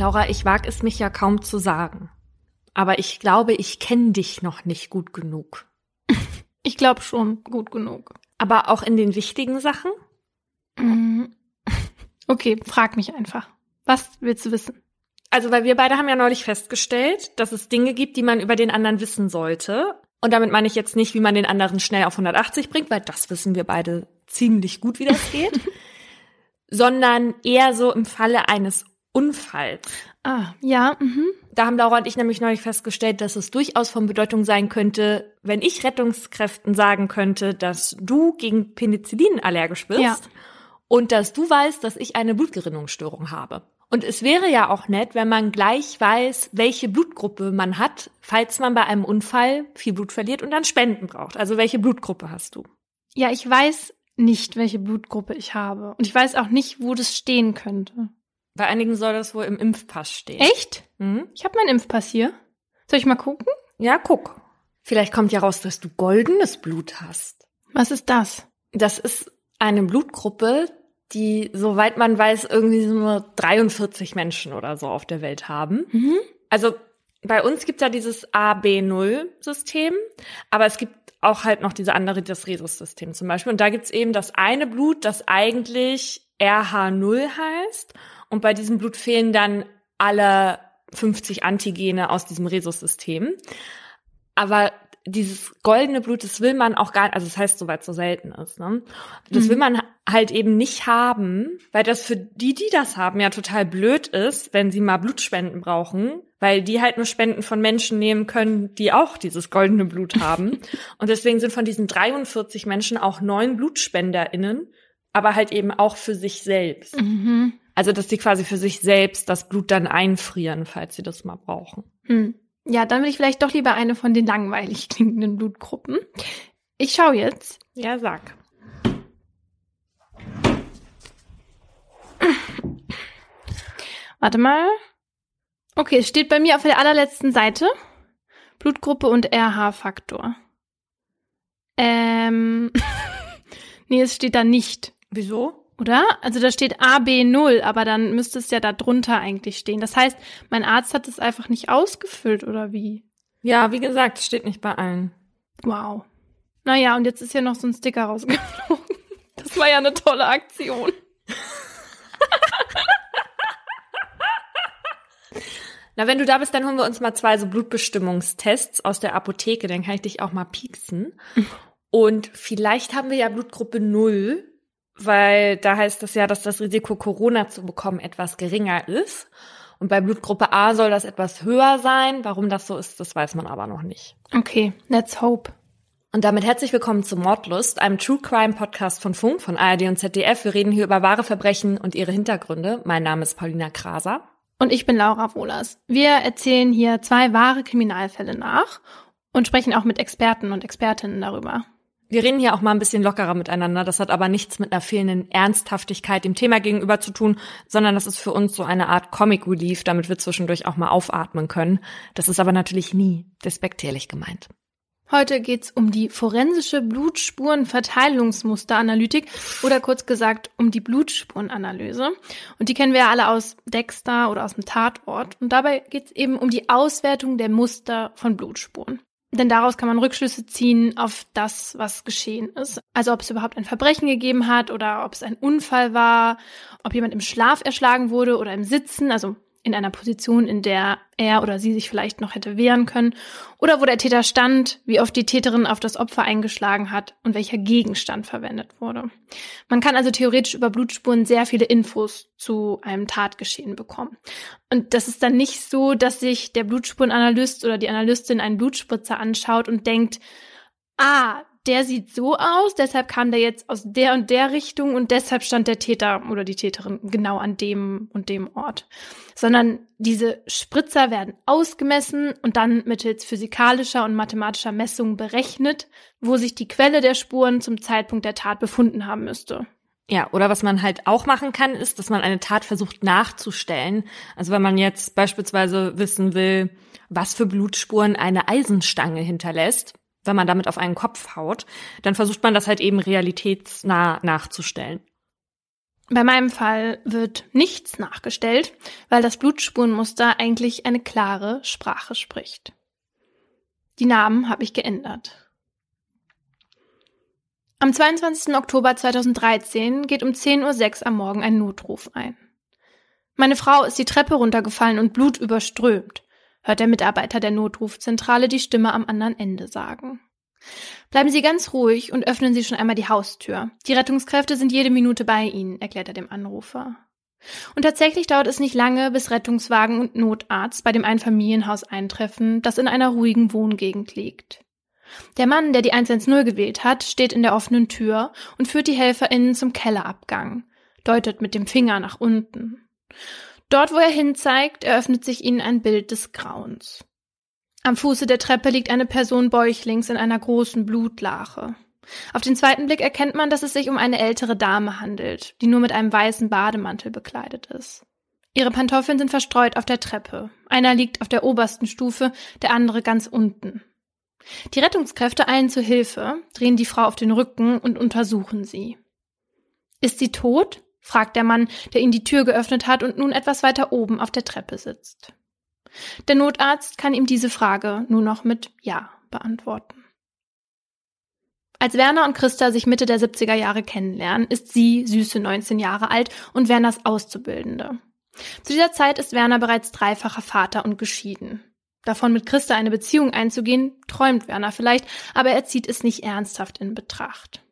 Laura, ich wage es mich ja kaum zu sagen. Aber ich glaube, ich kenne dich noch nicht gut genug. Ich glaube schon gut genug. Aber auch in den wichtigen Sachen? Mhm. Okay, frag mich einfach. Was willst du wissen? Also, weil wir beide haben ja neulich festgestellt, dass es Dinge gibt, die man über den anderen wissen sollte. Und damit meine ich jetzt nicht, wie man den anderen schnell auf 180 bringt, weil das wissen wir beide ziemlich gut, wie das geht, sondern eher so im Falle eines Unfalls. Ah, ja, mhm. Da haben Laura und ich nämlich neulich festgestellt, dass es durchaus von Bedeutung sein könnte, wenn ich Rettungskräften sagen könnte, dass du gegen Penicillin allergisch bist Ja. und dass du weißt, dass ich eine Blutgerinnungsstörung habe. Und es wäre ja auch nett, wenn man gleich weiß, welche Blutgruppe man hat, falls man bei einem Unfall viel Blut verliert und dann Spenden braucht. Also welche Blutgruppe hast du? Ja, ich weiß nicht, welche Blutgruppe ich habe. Und ich weiß auch nicht, wo das stehen könnte. Bei einigen soll das wohl im Impfpass stehen. Echt? Mhm. Ich habe meinen Impfpass hier. Soll ich mal gucken? Ja, guck. Vielleicht kommt ja raus, dass du goldenes Blut hast. Was ist das? Das ist eine Blutgruppe, die, soweit man weiß, irgendwie nur 43 Menschen oder so auf der Welt haben. Mhm. Also bei uns gibt ja dieses AB0-System, aber es gibt auch halt noch diese andere, das Rhesus-System zum Beispiel. Und da gibt's eben das eine Blut, das eigentlich RH0 heißt. Und bei diesem Blut fehlen dann alle 50 Antigene aus diesem Rhesus-System. Aber dieses goldene Blut, das will man auch gar also das heißt, soweit so selten ist, ne? Das Mhm. will man halt eben nicht haben, weil das für die, die das haben, ja total blöd ist, wenn sie mal Blutspenden brauchen, weil die halt nur Spenden von Menschen nehmen können, die auch dieses goldene Blut haben. Und deswegen sind von diesen 43 Menschen auch neun BlutspenderInnen, aber halt eben auch für sich selbst. Mhm. Also, dass die quasi für sich selbst das Blut dann einfrieren, falls sie das mal brauchen. Hm. Ja, dann will ich vielleicht doch lieber eine von den langweilig klingenden Blutgruppen. Ich schaue jetzt. Ja, sag. Warte mal. Okay, es steht bei mir auf der allerletzten Seite. Blutgruppe und RH-Faktor. Ähm. nee, es steht da nicht, Wieso? Oder? Also da steht AB0, aber dann müsste es ja da drunter eigentlich stehen. Das heißt, mein Arzt hat es einfach nicht ausgefüllt, oder wie? Ja, wie gesagt, es steht nicht bei allen. Wow. Naja, und jetzt ist ja noch so ein Sticker rausgeflogen. Das war ja eine tolle Aktion. Na, wenn du da bist, dann holen wir uns mal zwei so Blutbestimmungstests aus der Apotheke, dann kann ich dich auch mal pieksen. Und vielleicht haben wir ja Blutgruppe 0, weil da heißt es ja, dass das Risiko, Corona zu bekommen, etwas geringer ist. Und bei Blutgruppe A soll das etwas höher sein. Warum das so ist, das weiß man aber noch nicht. Okay, let's hope. Und damit herzlich willkommen zu Mordlust, einem True Crime Podcast von Funk, von ARD und ZDF. Wir reden hier über wahre Verbrechen und ihre Hintergründe. Mein Name ist Paulina Kraser. Und ich bin Laura Wohlers. Wir erzählen hier zwei wahre Kriminalfälle nach und sprechen auch mit Experten und Expertinnen darüber. Wir reden hier auch mal ein bisschen lockerer miteinander. Das hat aber nichts mit einer fehlenden Ernsthaftigkeit dem Thema gegenüber zu tun, sondern das ist für uns so eine Art Comic Relief, damit wir zwischendurch auch mal aufatmen können. Das ist aber natürlich nie despektierlich gemeint. Heute geht's um die forensische Blutspurenverteilungsmusteranalytik oder kurz gesagt um die Blutspurenanalyse. Und die kennen wir ja alle aus Dexter oder aus dem Tatort. Und dabei geht's eben um die Auswertung der Muster von Blutspuren. Denn daraus kann man Rückschlüsse ziehen auf das, was geschehen ist. Also ob es überhaupt ein Verbrechen gegeben hat oder ob es ein Unfall war, ob jemand im Schlaf erschlagen wurde oder im Sitzen, also in einer Position, in der er oder sie sich vielleicht noch hätte wehren können, oder wo der Täter stand, wie oft die Täterin auf das Opfer eingeschlagen hat und welcher Gegenstand verwendet wurde. Man kann also theoretisch über Blutspuren sehr viele Infos zu einem Tatgeschehen bekommen. Und das ist dann nicht so, dass sich der Blutspurenanalyst oder die Analystin einen Blutspritzer anschaut und denkt, ah, der sieht so aus, deshalb kam der jetzt aus der und der Richtung und deshalb stand der Täter oder die Täterin genau an dem und dem Ort. Sondern diese Spritzer werden ausgemessen und dann mittels physikalischer und mathematischer Messungen berechnet, wo sich die Quelle der Spuren zum Zeitpunkt der Tat befunden haben müsste. Ja, oder was man halt auch machen kann, ist, dass man eine Tat versucht nachzustellen. Also wenn man jetzt beispielsweise wissen will, was für Blutspuren eine Eisenstange hinterlässt, wenn man damit auf einen Kopf haut, dann versucht man das halt eben realitätsnah nachzustellen. Bei meinem Fall wird nichts nachgestellt, weil das Blutspurenmuster eigentlich eine klare Sprache spricht. Die Namen habe ich geändert. Am 22. Oktober 2013 geht um 10.06 Uhr am Morgen ein Notruf ein. Meine Frau ist die Treppe runtergefallen und Blut überströmt, hört der Mitarbeiter der Notrufzentrale die Stimme am anderen Ende sagen. Bleiben Sie ganz ruhig und öffnen Sie schon einmal die Haustür. Die Rettungskräfte sind jede Minute bei Ihnen, erklärt er dem Anrufer. Und tatsächlich dauert es nicht lange, bis Rettungswagen und Notarzt bei dem Einfamilienhaus eintreffen, das in einer ruhigen Wohngegend liegt. Der Mann, der die 110 gewählt hat, steht in der offenen Tür und führt die HelferInnen zum Kellerabgang, deutet mit dem Finger nach unten. Dort, wo er hinzeigt, eröffnet sich ihnen ein Bild des Grauens. Am Fuße der Treppe liegt eine Person bäuchlings in einer großen Blutlache. Auf den zweiten Blick erkennt man, dass es sich um eine ältere Dame handelt, die nur mit einem weißen Bademantel bekleidet ist. Ihre Pantoffeln sind verstreut auf der Treppe. Einer liegt auf der obersten Stufe, der andere ganz unten. Die Rettungskräfte eilen zu Hilfe, drehen die Frau auf den Rücken und untersuchen sie. Ist sie tot? Fragt der Mann, der ihnen die Tür geöffnet hat und nun etwas weiter oben auf der Treppe sitzt. Der Notarzt kann ihm diese Frage nur noch mit Ja beantworten. Als Werner und Christa sich Mitte der 70er Jahre kennenlernen, ist sie süße 19 Jahre alt und Werners Auszubildende. Zu dieser Zeit ist Werner bereits dreifacher Vater und geschieden. Davon mit Christa eine Beziehung einzugehen, träumt Werner vielleicht, aber er zieht es nicht ernsthaft in Betracht.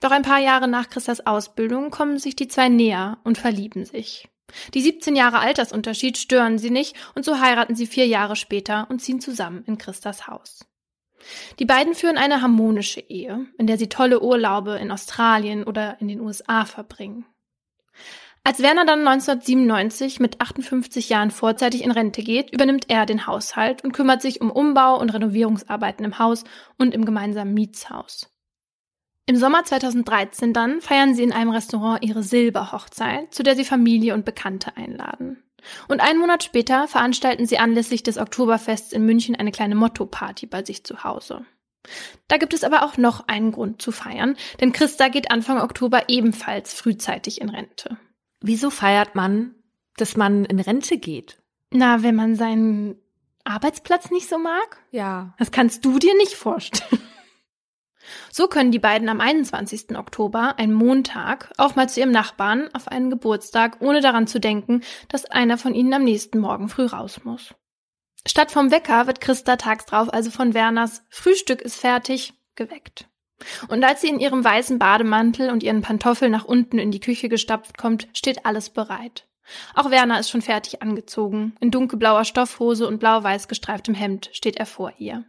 Doch ein paar Jahre nach Christas Ausbildung kommen sich die zwei näher und verlieben sich. Die 17 Jahre Altersunterschied stören sie nicht und so heiraten sie vier Jahre später und ziehen zusammen in Christas Haus. Die beiden führen eine harmonische Ehe, in der sie tolle Urlaube in Australien oder in den USA verbringen. Als Werner dann 1997 mit 58 Jahren vorzeitig in Rente geht, übernimmt er den Haushalt und kümmert sich um Umbau und Renovierungsarbeiten im Haus und im gemeinsamen Mietshaus. Im Sommer 2013 dann feiern sie in einem Restaurant ihre Silberhochzeit, zu der sie Familie und Bekannte einladen. Und einen Monat später veranstalten sie anlässlich des Oktoberfests in München eine kleine Motto-Party bei sich zu Hause. Da gibt es aber auch noch einen Grund zu feiern, denn Christa geht Anfang Oktober ebenfalls frühzeitig in Rente. Wieso feiert man, dass man in Rente geht? Na, wenn man seinen Arbeitsplatz nicht so mag? Ja. Das kannst du dir nicht vorstellen. So können die beiden am 21. Oktober, ein Montag, auch mal zu ihrem Nachbarn auf einen Geburtstag, ohne daran zu denken, dass einer von ihnen am nächsten Morgen früh raus muss. Statt vom Wecker wird Christa tags drauf also von Werners Frühstück ist fertig geweckt. Und als sie in ihrem weißen Bademantel und ihren Pantoffeln nach unten in die Küche gestapft kommt, steht alles bereit. Auch Werner ist schon fertig angezogen. In dunkelblauer Stoffhose und blau-weiß gestreiftem Hemd steht er vor ihr.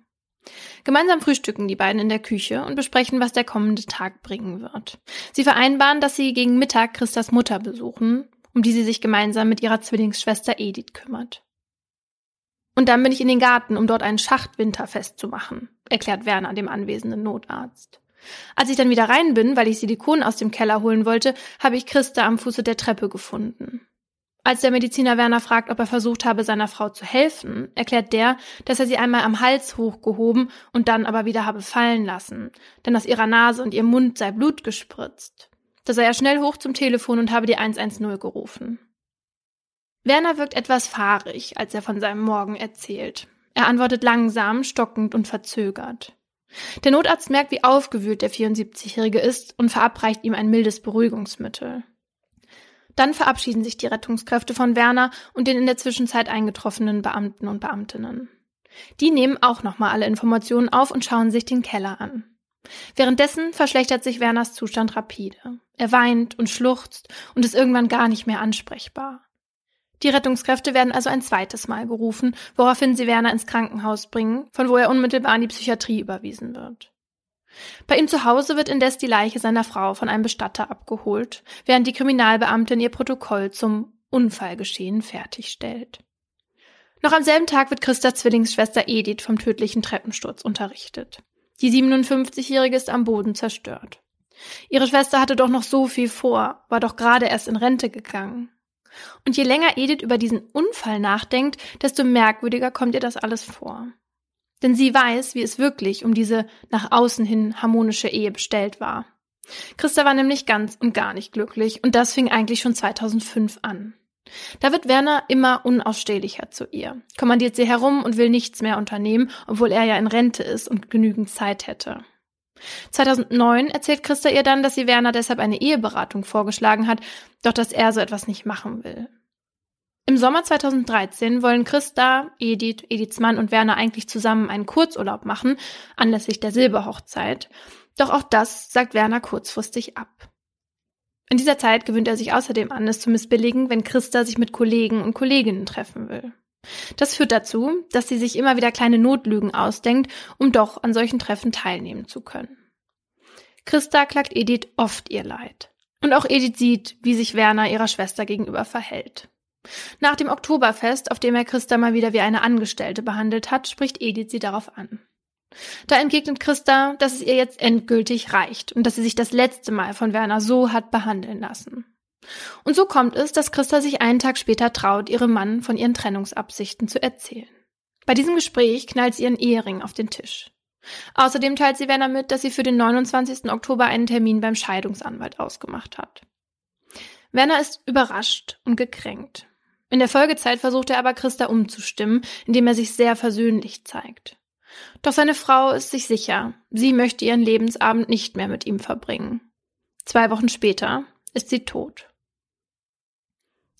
Gemeinsam frühstücken die beiden in der Küche und besprechen, was der kommende Tag bringen wird. Sie vereinbaren, dass sie gegen Mittag Christas Mutter besuchen, um die sie sich gemeinsam mit ihrer Zwillingsschwester Edith kümmert. Und dann bin ich in den Garten, um dort einen Schacht winterfest zu machen, erklärt Werner dem anwesenden Notarzt. Als ich dann wieder rein bin, weil ich Silikon aus dem Keller holen wollte, habe ich Christa am Fuße der Treppe gefunden. Als der Mediziner Werner fragt, ob er versucht habe, seiner Frau zu helfen, erklärt der, dass er sie einmal am Hals hochgehoben und dann aber wieder habe fallen lassen, denn aus ihrer Nase und ihrem Mund sei Blut gespritzt. Da sei er schnell hoch zum Telefon und habe die 110 gerufen. Werner wirkt etwas fahrig, als er von seinem Morgen erzählt. Er antwortet langsam, stockend und verzögert. Der Notarzt merkt, wie aufgewühlt der 74-Jährige ist und verabreicht ihm ein mildes Beruhigungsmittel. Dann verabschieden sich die Rettungskräfte von Werner und den in der Zwischenzeit eingetroffenen Beamten und Beamtinnen. Die nehmen auch nochmal alle Informationen auf und schauen sich den Keller an. Währenddessen verschlechtert sich Werners Zustand rapide. Er weint und schluchzt und ist irgendwann gar nicht mehr ansprechbar. Die Rettungskräfte werden also ein zweites Mal gerufen, woraufhin sie Werner ins Krankenhaus bringen, von wo er unmittelbar in die Psychiatrie überwiesen wird. Bei ihm zu Hause wird indes die Leiche seiner Frau von einem Bestatter abgeholt, während die Kriminalbeamtin ihr Protokoll zum Unfallgeschehen fertigstellt. Noch am selben Tag wird Christas Zwillingsschwester Edith vom tödlichen Treppensturz unterrichtet. Die 57-Jährige ist am Boden zerstört. Ihre Schwester hatte doch noch so viel vor, war doch gerade erst in Rente gegangen. Und je länger Edith über diesen Unfall nachdenkt, desto merkwürdiger kommt ihr das alles vor. Denn sie weiß, wie es wirklich um diese nach außen hin harmonische Ehe bestellt war. Christa war nämlich ganz und gar nicht glücklich und das fing eigentlich schon 2005 an. Da wird Werner immer unausstehlicher zu ihr, kommandiert sie herum und will nichts mehr unternehmen, obwohl er ja in Rente ist und genügend Zeit hätte. 2009 erzählt Christa ihr dann, dass sie Werner deshalb eine Eheberatung vorgeschlagen hat, doch dass er so etwas nicht machen will. Im Sommer 2013 wollen Christa, Edith, Ediths Mann und Werner eigentlich zusammen einen Kurzurlaub machen, anlässlich der Silberhochzeit. Doch auch das sagt Werner kurzfristig ab. In dieser Zeit gewöhnt er sich außerdem an, es zu missbilligen, wenn Christa sich mit Kollegen und Kolleginnen treffen will. Das führt dazu, dass sie sich immer wieder kleine Notlügen ausdenkt, um doch an solchen Treffen teilnehmen zu können. Christa klagt Edith oft ihr Leid. Und auch Edith sieht, wie sich Werner ihrer Schwester gegenüber verhält. Nach dem Oktoberfest, auf dem er Christa mal wieder wie eine Angestellte behandelt hat, spricht Edith sie darauf an. Da entgegnet Christa, dass es ihr jetzt endgültig reicht und dass sie sich das letzte Mal von Werner so hat behandeln lassen. Und so kommt es, dass Christa sich einen Tag später traut, ihrem Mann von ihren Trennungsabsichten zu erzählen. Bei diesem Gespräch knallt sie ihren Ehering auf den Tisch. Außerdem teilt sie Werner mit, dass sie für den 29. Oktober einen Termin beim Scheidungsanwalt ausgemacht hat. Werner ist überrascht und gekränkt. In der Folgezeit versucht er aber Christa umzustimmen, indem er sich sehr versöhnlich zeigt. Doch seine Frau ist sich sicher, sie möchte ihren Lebensabend nicht mehr mit ihm verbringen. Zwei Wochen später ist sie tot.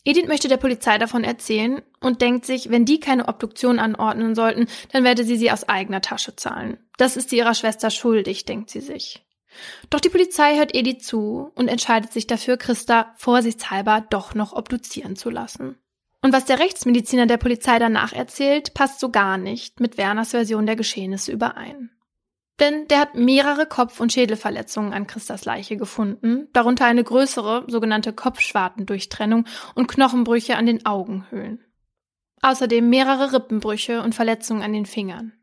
Edith möchte der Polizei davon erzählen und denkt sich, wenn die keine Obduktion anordnen sollten, dann werde sie sie aus eigener Tasche zahlen. Das ist sie ihrer Schwester schuldig, denkt sie sich. Doch die Polizei hört Edith zu und entscheidet sich dafür, Christa vorsichtshalber doch noch obduzieren zu lassen. Und was der Rechtsmediziner der Polizei danach erzählt, passt so gar nicht mit Werners Version der Geschehnisse überein. Denn der hat mehrere Kopf- und Schädelverletzungen an Christas Leiche gefunden, darunter eine größere, sogenannte Kopfschwartendurchtrennung und Knochenbrüche an den Augenhöhlen. Außerdem mehrere Rippenbrüche und Verletzungen an den Fingern.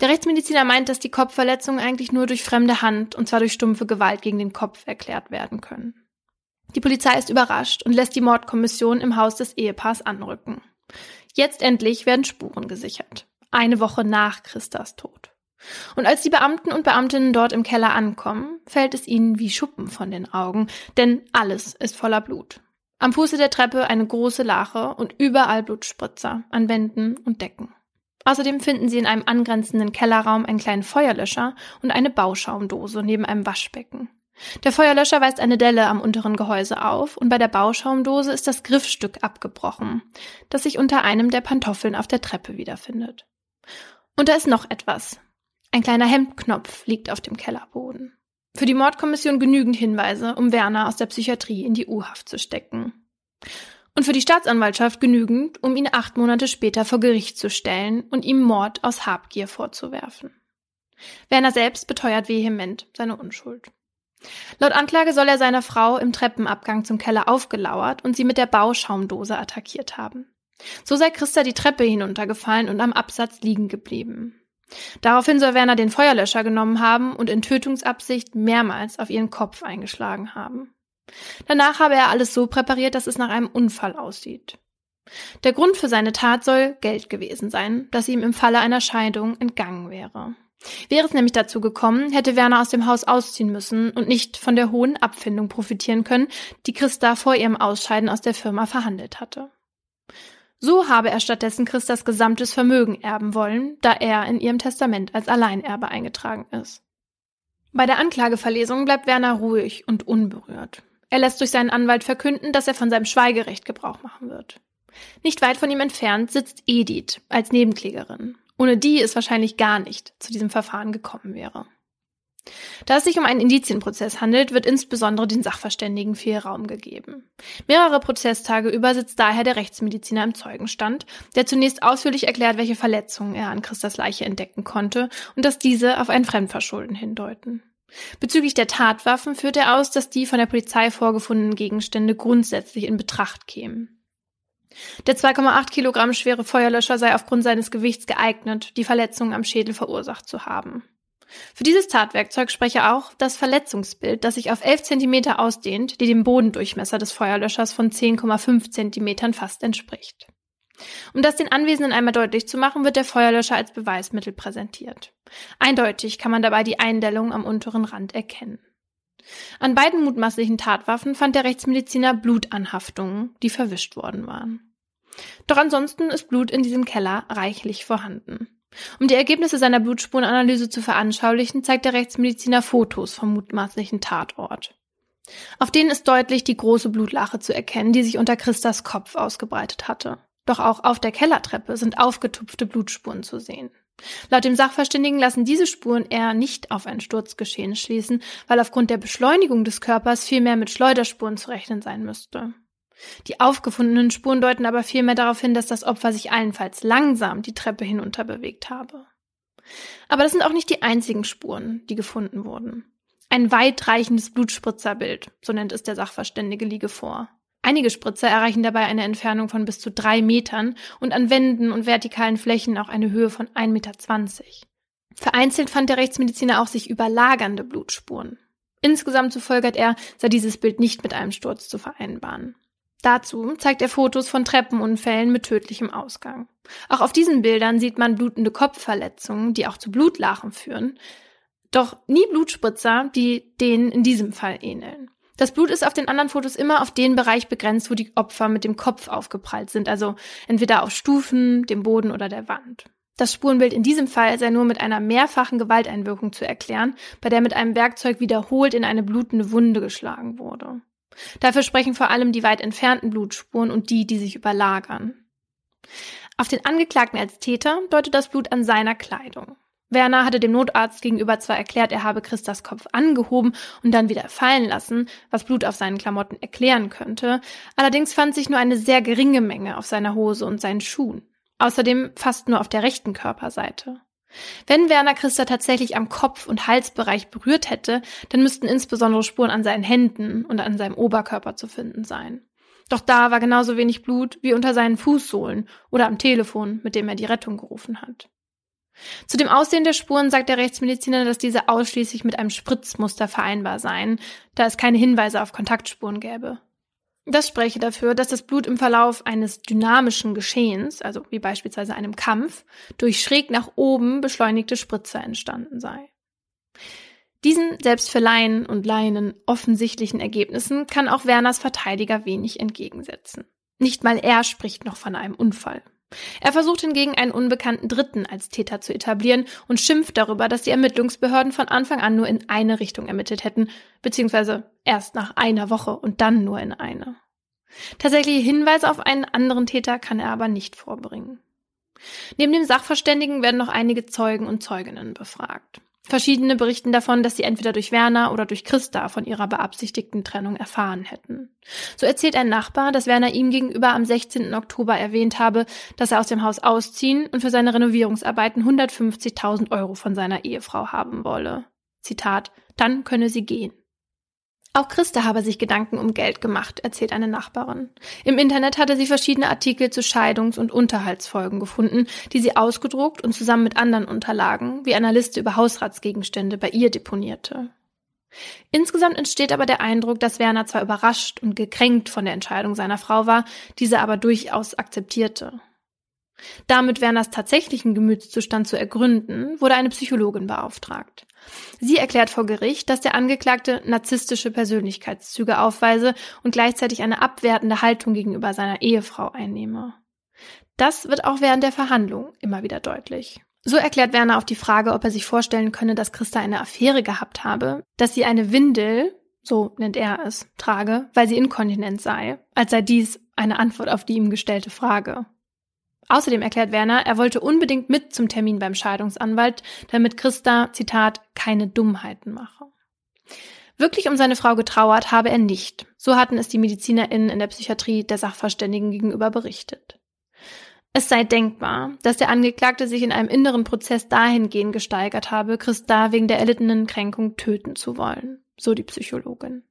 Der Rechtsmediziner meint, dass die Kopfverletzungen eigentlich nur durch fremde Hand und zwar durch stumpfe Gewalt gegen den Kopf erklärt werden können. Die Polizei ist überrascht und lässt die Mordkommission im Haus des Ehepaars anrücken. Jetzt endlich werden Spuren gesichert. Eine Woche nach Christas Tod. Und als die Beamten und Beamtinnen dort im Keller ankommen, fällt es ihnen wie Schuppen von den Augen, denn alles ist voller Blut. Am Fuße der Treppe eine große Lache und überall Blutspritzer an Wänden und Decken. Außerdem finden sie in einem angrenzenden Kellerraum einen kleinen Feuerlöscher und eine Bauschaumdose neben einem Waschbecken. Der Feuerlöscher weist eine Delle am unteren Gehäuse auf und bei der Bauschaumdose ist das Griffstück abgebrochen, das sich unter einem der Pantoffeln auf der Treppe wiederfindet. Und da ist noch etwas. Ein kleiner Hemdknopf liegt auf dem Kellerboden. Für die Mordkommission genügend Hinweise, um Werner aus der Psychiatrie in die U-Haft zu stecken. Und für die Staatsanwaltschaft genügend, um ihn acht Monate später vor Gericht zu stellen und ihm Mord aus Habgier vorzuwerfen. Werner selbst beteuert vehement seine Unschuld. Laut Anklage soll er seiner Frau im Treppenabgang zum Keller aufgelauert und sie mit der Bauschaumdose attackiert haben. So sei Christa die Treppe hinuntergefallen und am Absatz liegen geblieben. Daraufhin soll Werner den Feuerlöscher genommen haben und in Tötungsabsicht mehrmals auf ihren Kopf eingeschlagen haben. Danach habe er alles so präpariert, dass es nach einem Unfall aussieht. Der Grund für seine Tat soll Geld gewesen sein, das ihm im Falle einer Scheidung entgangen wäre. Wäre es nämlich dazu gekommen, hätte Werner aus dem Haus ausziehen müssen und nicht von der hohen Abfindung profitieren können, die Christa vor ihrem Ausscheiden aus der Firma verhandelt hatte. So habe er stattdessen Christas gesamtes Vermögen erben wollen, da er in ihrem Testament als Alleinerbe eingetragen ist. Bei der Anklageverlesung bleibt Werner ruhig und unberührt. Er lässt durch seinen Anwalt verkünden, dass er von seinem Schweigerecht Gebrauch machen wird. Nicht weit von ihm entfernt sitzt Edith als Nebenklägerin ohne die es wahrscheinlich gar nicht zu diesem Verfahren gekommen wäre. Da es sich um einen Indizienprozess handelt, wird insbesondere den Sachverständigen viel Raum gegeben. Mehrere Prozesstage über sitzt daher der Rechtsmediziner im Zeugenstand, der zunächst ausführlich erklärt, welche Verletzungen er an Christas Leiche entdecken konnte und dass diese auf ein Fremdverschulden hindeuten. Bezüglich der Tatwaffen führt er aus, dass die von der Polizei vorgefundenen Gegenstände grundsätzlich in Betracht kämen. Der 2,8 Kilogramm schwere Feuerlöscher sei aufgrund seines Gewichts geeignet, die Verletzungen am Schädel verursacht zu haben. Für dieses Tatwerkzeug spreche auch das Verletzungsbild, das sich auf 11 Zentimeter ausdehnt, die dem Bodendurchmesser des Feuerlöschers von 10,5 Zentimetern fast entspricht. Um das den Anwesenden einmal deutlich zu machen, wird der Feuerlöscher als Beweismittel präsentiert. Eindeutig kann man dabei die Eindellung am unteren Rand erkennen. An beiden mutmaßlichen Tatwaffen fand der Rechtsmediziner Blutanhaftungen, die verwischt worden waren. Doch ansonsten ist Blut in diesem Keller reichlich vorhanden. Um die Ergebnisse seiner Blutspurenanalyse zu veranschaulichen, zeigt der Rechtsmediziner Fotos vom mutmaßlichen Tatort. Auf denen ist deutlich die große Blutlache zu erkennen, die sich unter Christas Kopf ausgebreitet hatte. Doch auch auf der Kellertreppe sind aufgetupfte Blutspuren zu sehen. Laut dem Sachverständigen lassen diese Spuren eher nicht auf ein Sturzgeschehen schließen, weil aufgrund der Beschleunigung des Körpers vielmehr mit Schleuderspuren zu rechnen sein müsste. Die aufgefundenen Spuren deuten aber vielmehr darauf hin, dass das Opfer sich allenfalls langsam die Treppe hinunter bewegt habe. Aber das sind auch nicht die einzigen Spuren, die gefunden wurden. Ein weitreichendes Blutspritzerbild, so nennt es der Sachverständige, liege vor. Einige Spritzer erreichen dabei eine Entfernung von bis zu drei Metern und an Wänden und vertikalen Flächen auch eine Höhe von 1,20 Meter. Vereinzelt fand der Rechtsmediziner auch sich überlagernde Blutspuren. Insgesamt, so folgert er, sei dieses Bild nicht mit einem Sturz zu vereinbaren. Dazu zeigt er Fotos von Treppenunfällen mit tödlichem Ausgang. Auch auf diesen Bildern sieht man blutende Kopfverletzungen, die auch zu Blutlachen führen, doch nie Blutspritzer, die denen in diesem Fall ähneln. Das Blut ist auf den anderen Fotos immer auf den Bereich begrenzt, wo die Opfer mit dem Kopf aufgeprallt sind, also entweder auf Stufen, dem Boden oder der Wand. Das Spurenbild in diesem Fall sei nur mit einer mehrfachen Gewalteinwirkung zu erklären, bei der mit einem Werkzeug wiederholt in eine blutende Wunde geschlagen wurde. Dafür sprechen vor allem die weit entfernten Blutspuren und die, die sich überlagern. Auf den Angeklagten als Täter deutet das Blut an seiner Kleidung. Werner hatte dem Notarzt gegenüber zwar erklärt, er habe Christas Kopf angehoben und dann wieder fallen lassen, was Blut auf seinen Klamotten erklären könnte, allerdings fand sich nur eine sehr geringe Menge auf seiner Hose und seinen Schuhen. Außerdem fast nur auf der rechten Körperseite. Wenn Werner Christa tatsächlich am Kopf- und Halsbereich berührt hätte, dann müssten insbesondere Spuren an seinen Händen und an seinem Oberkörper zu finden sein. Doch da war genauso wenig Blut wie unter seinen Fußsohlen oder am Telefon, mit dem er die Rettung gerufen hat. Zu dem Aussehen der Spuren sagt der Rechtsmediziner, dass diese ausschließlich mit einem Spritzmuster vereinbar seien, da es keine Hinweise auf Kontaktspuren gäbe. Das spreche dafür, dass das Blut im Verlauf eines dynamischen Geschehens, also wie beispielsweise einem Kampf, durch schräg nach oben beschleunigte Spritzer entstanden sei. Diesen selbst für Laien und Laien offensichtlichen Ergebnissen kann auch Werners Verteidiger wenig entgegensetzen. Nicht mal er spricht noch von einem Unfall. Er versucht hingegen einen unbekannten Dritten als Täter zu etablieren und schimpft darüber, dass die Ermittlungsbehörden von Anfang an nur in eine Richtung ermittelt hätten, beziehungsweise erst nach einer Woche und dann nur in eine. Tatsächliche Hinweise auf einen anderen Täter kann er aber nicht vorbringen. Neben dem Sachverständigen werden noch einige Zeugen und Zeuginnen befragt. Verschiedene berichten davon, dass sie entweder durch Werner oder durch Christa von ihrer beabsichtigten Trennung erfahren hätten. So erzählt ein Nachbar, dass Werner ihm gegenüber am 16. Oktober erwähnt habe, dass er aus dem Haus ausziehen und für seine Renovierungsarbeiten 150.000 Euro von seiner Ehefrau haben wolle. Zitat, dann könne sie gehen. Auch Christa habe sich Gedanken um Geld gemacht, erzählt eine Nachbarin. Im Internet hatte sie verschiedene Artikel zu Scheidungs- und Unterhaltsfolgen gefunden, die sie ausgedruckt und zusammen mit anderen Unterlagen, wie einer Liste über Hausratsgegenstände, bei ihr deponierte. Insgesamt entsteht aber der Eindruck, dass Werner zwar überrascht und gekränkt von der Entscheidung seiner Frau war, diese aber durchaus akzeptierte. Damit Werners tatsächlichen Gemütszustand zu ergründen, wurde eine Psychologin beauftragt. Sie erklärt vor Gericht, dass der Angeklagte narzisstische Persönlichkeitszüge aufweise und gleichzeitig eine abwertende Haltung gegenüber seiner Ehefrau einnehme. Das wird auch während der Verhandlung immer wieder deutlich. So erklärt Werner auf die Frage, ob er sich vorstellen könne, dass Christa eine Affäre gehabt habe, dass sie eine Windel, so nennt er es, trage, weil sie inkontinent sei, als sei dies eine Antwort auf die ihm gestellte Frage. Außerdem erklärt Werner, er wollte unbedingt mit zum Termin beim Scheidungsanwalt, damit Christa, Zitat, keine Dummheiten mache. Wirklich um seine Frau getrauert habe er nicht. So hatten es die MedizinerInnen in der Psychiatrie der Sachverständigen gegenüber berichtet. Es sei denkbar, dass der Angeklagte sich in einem inneren Prozess dahingehend gesteigert habe, Christa wegen der erlittenen Kränkung töten zu wollen, so die Psychologin.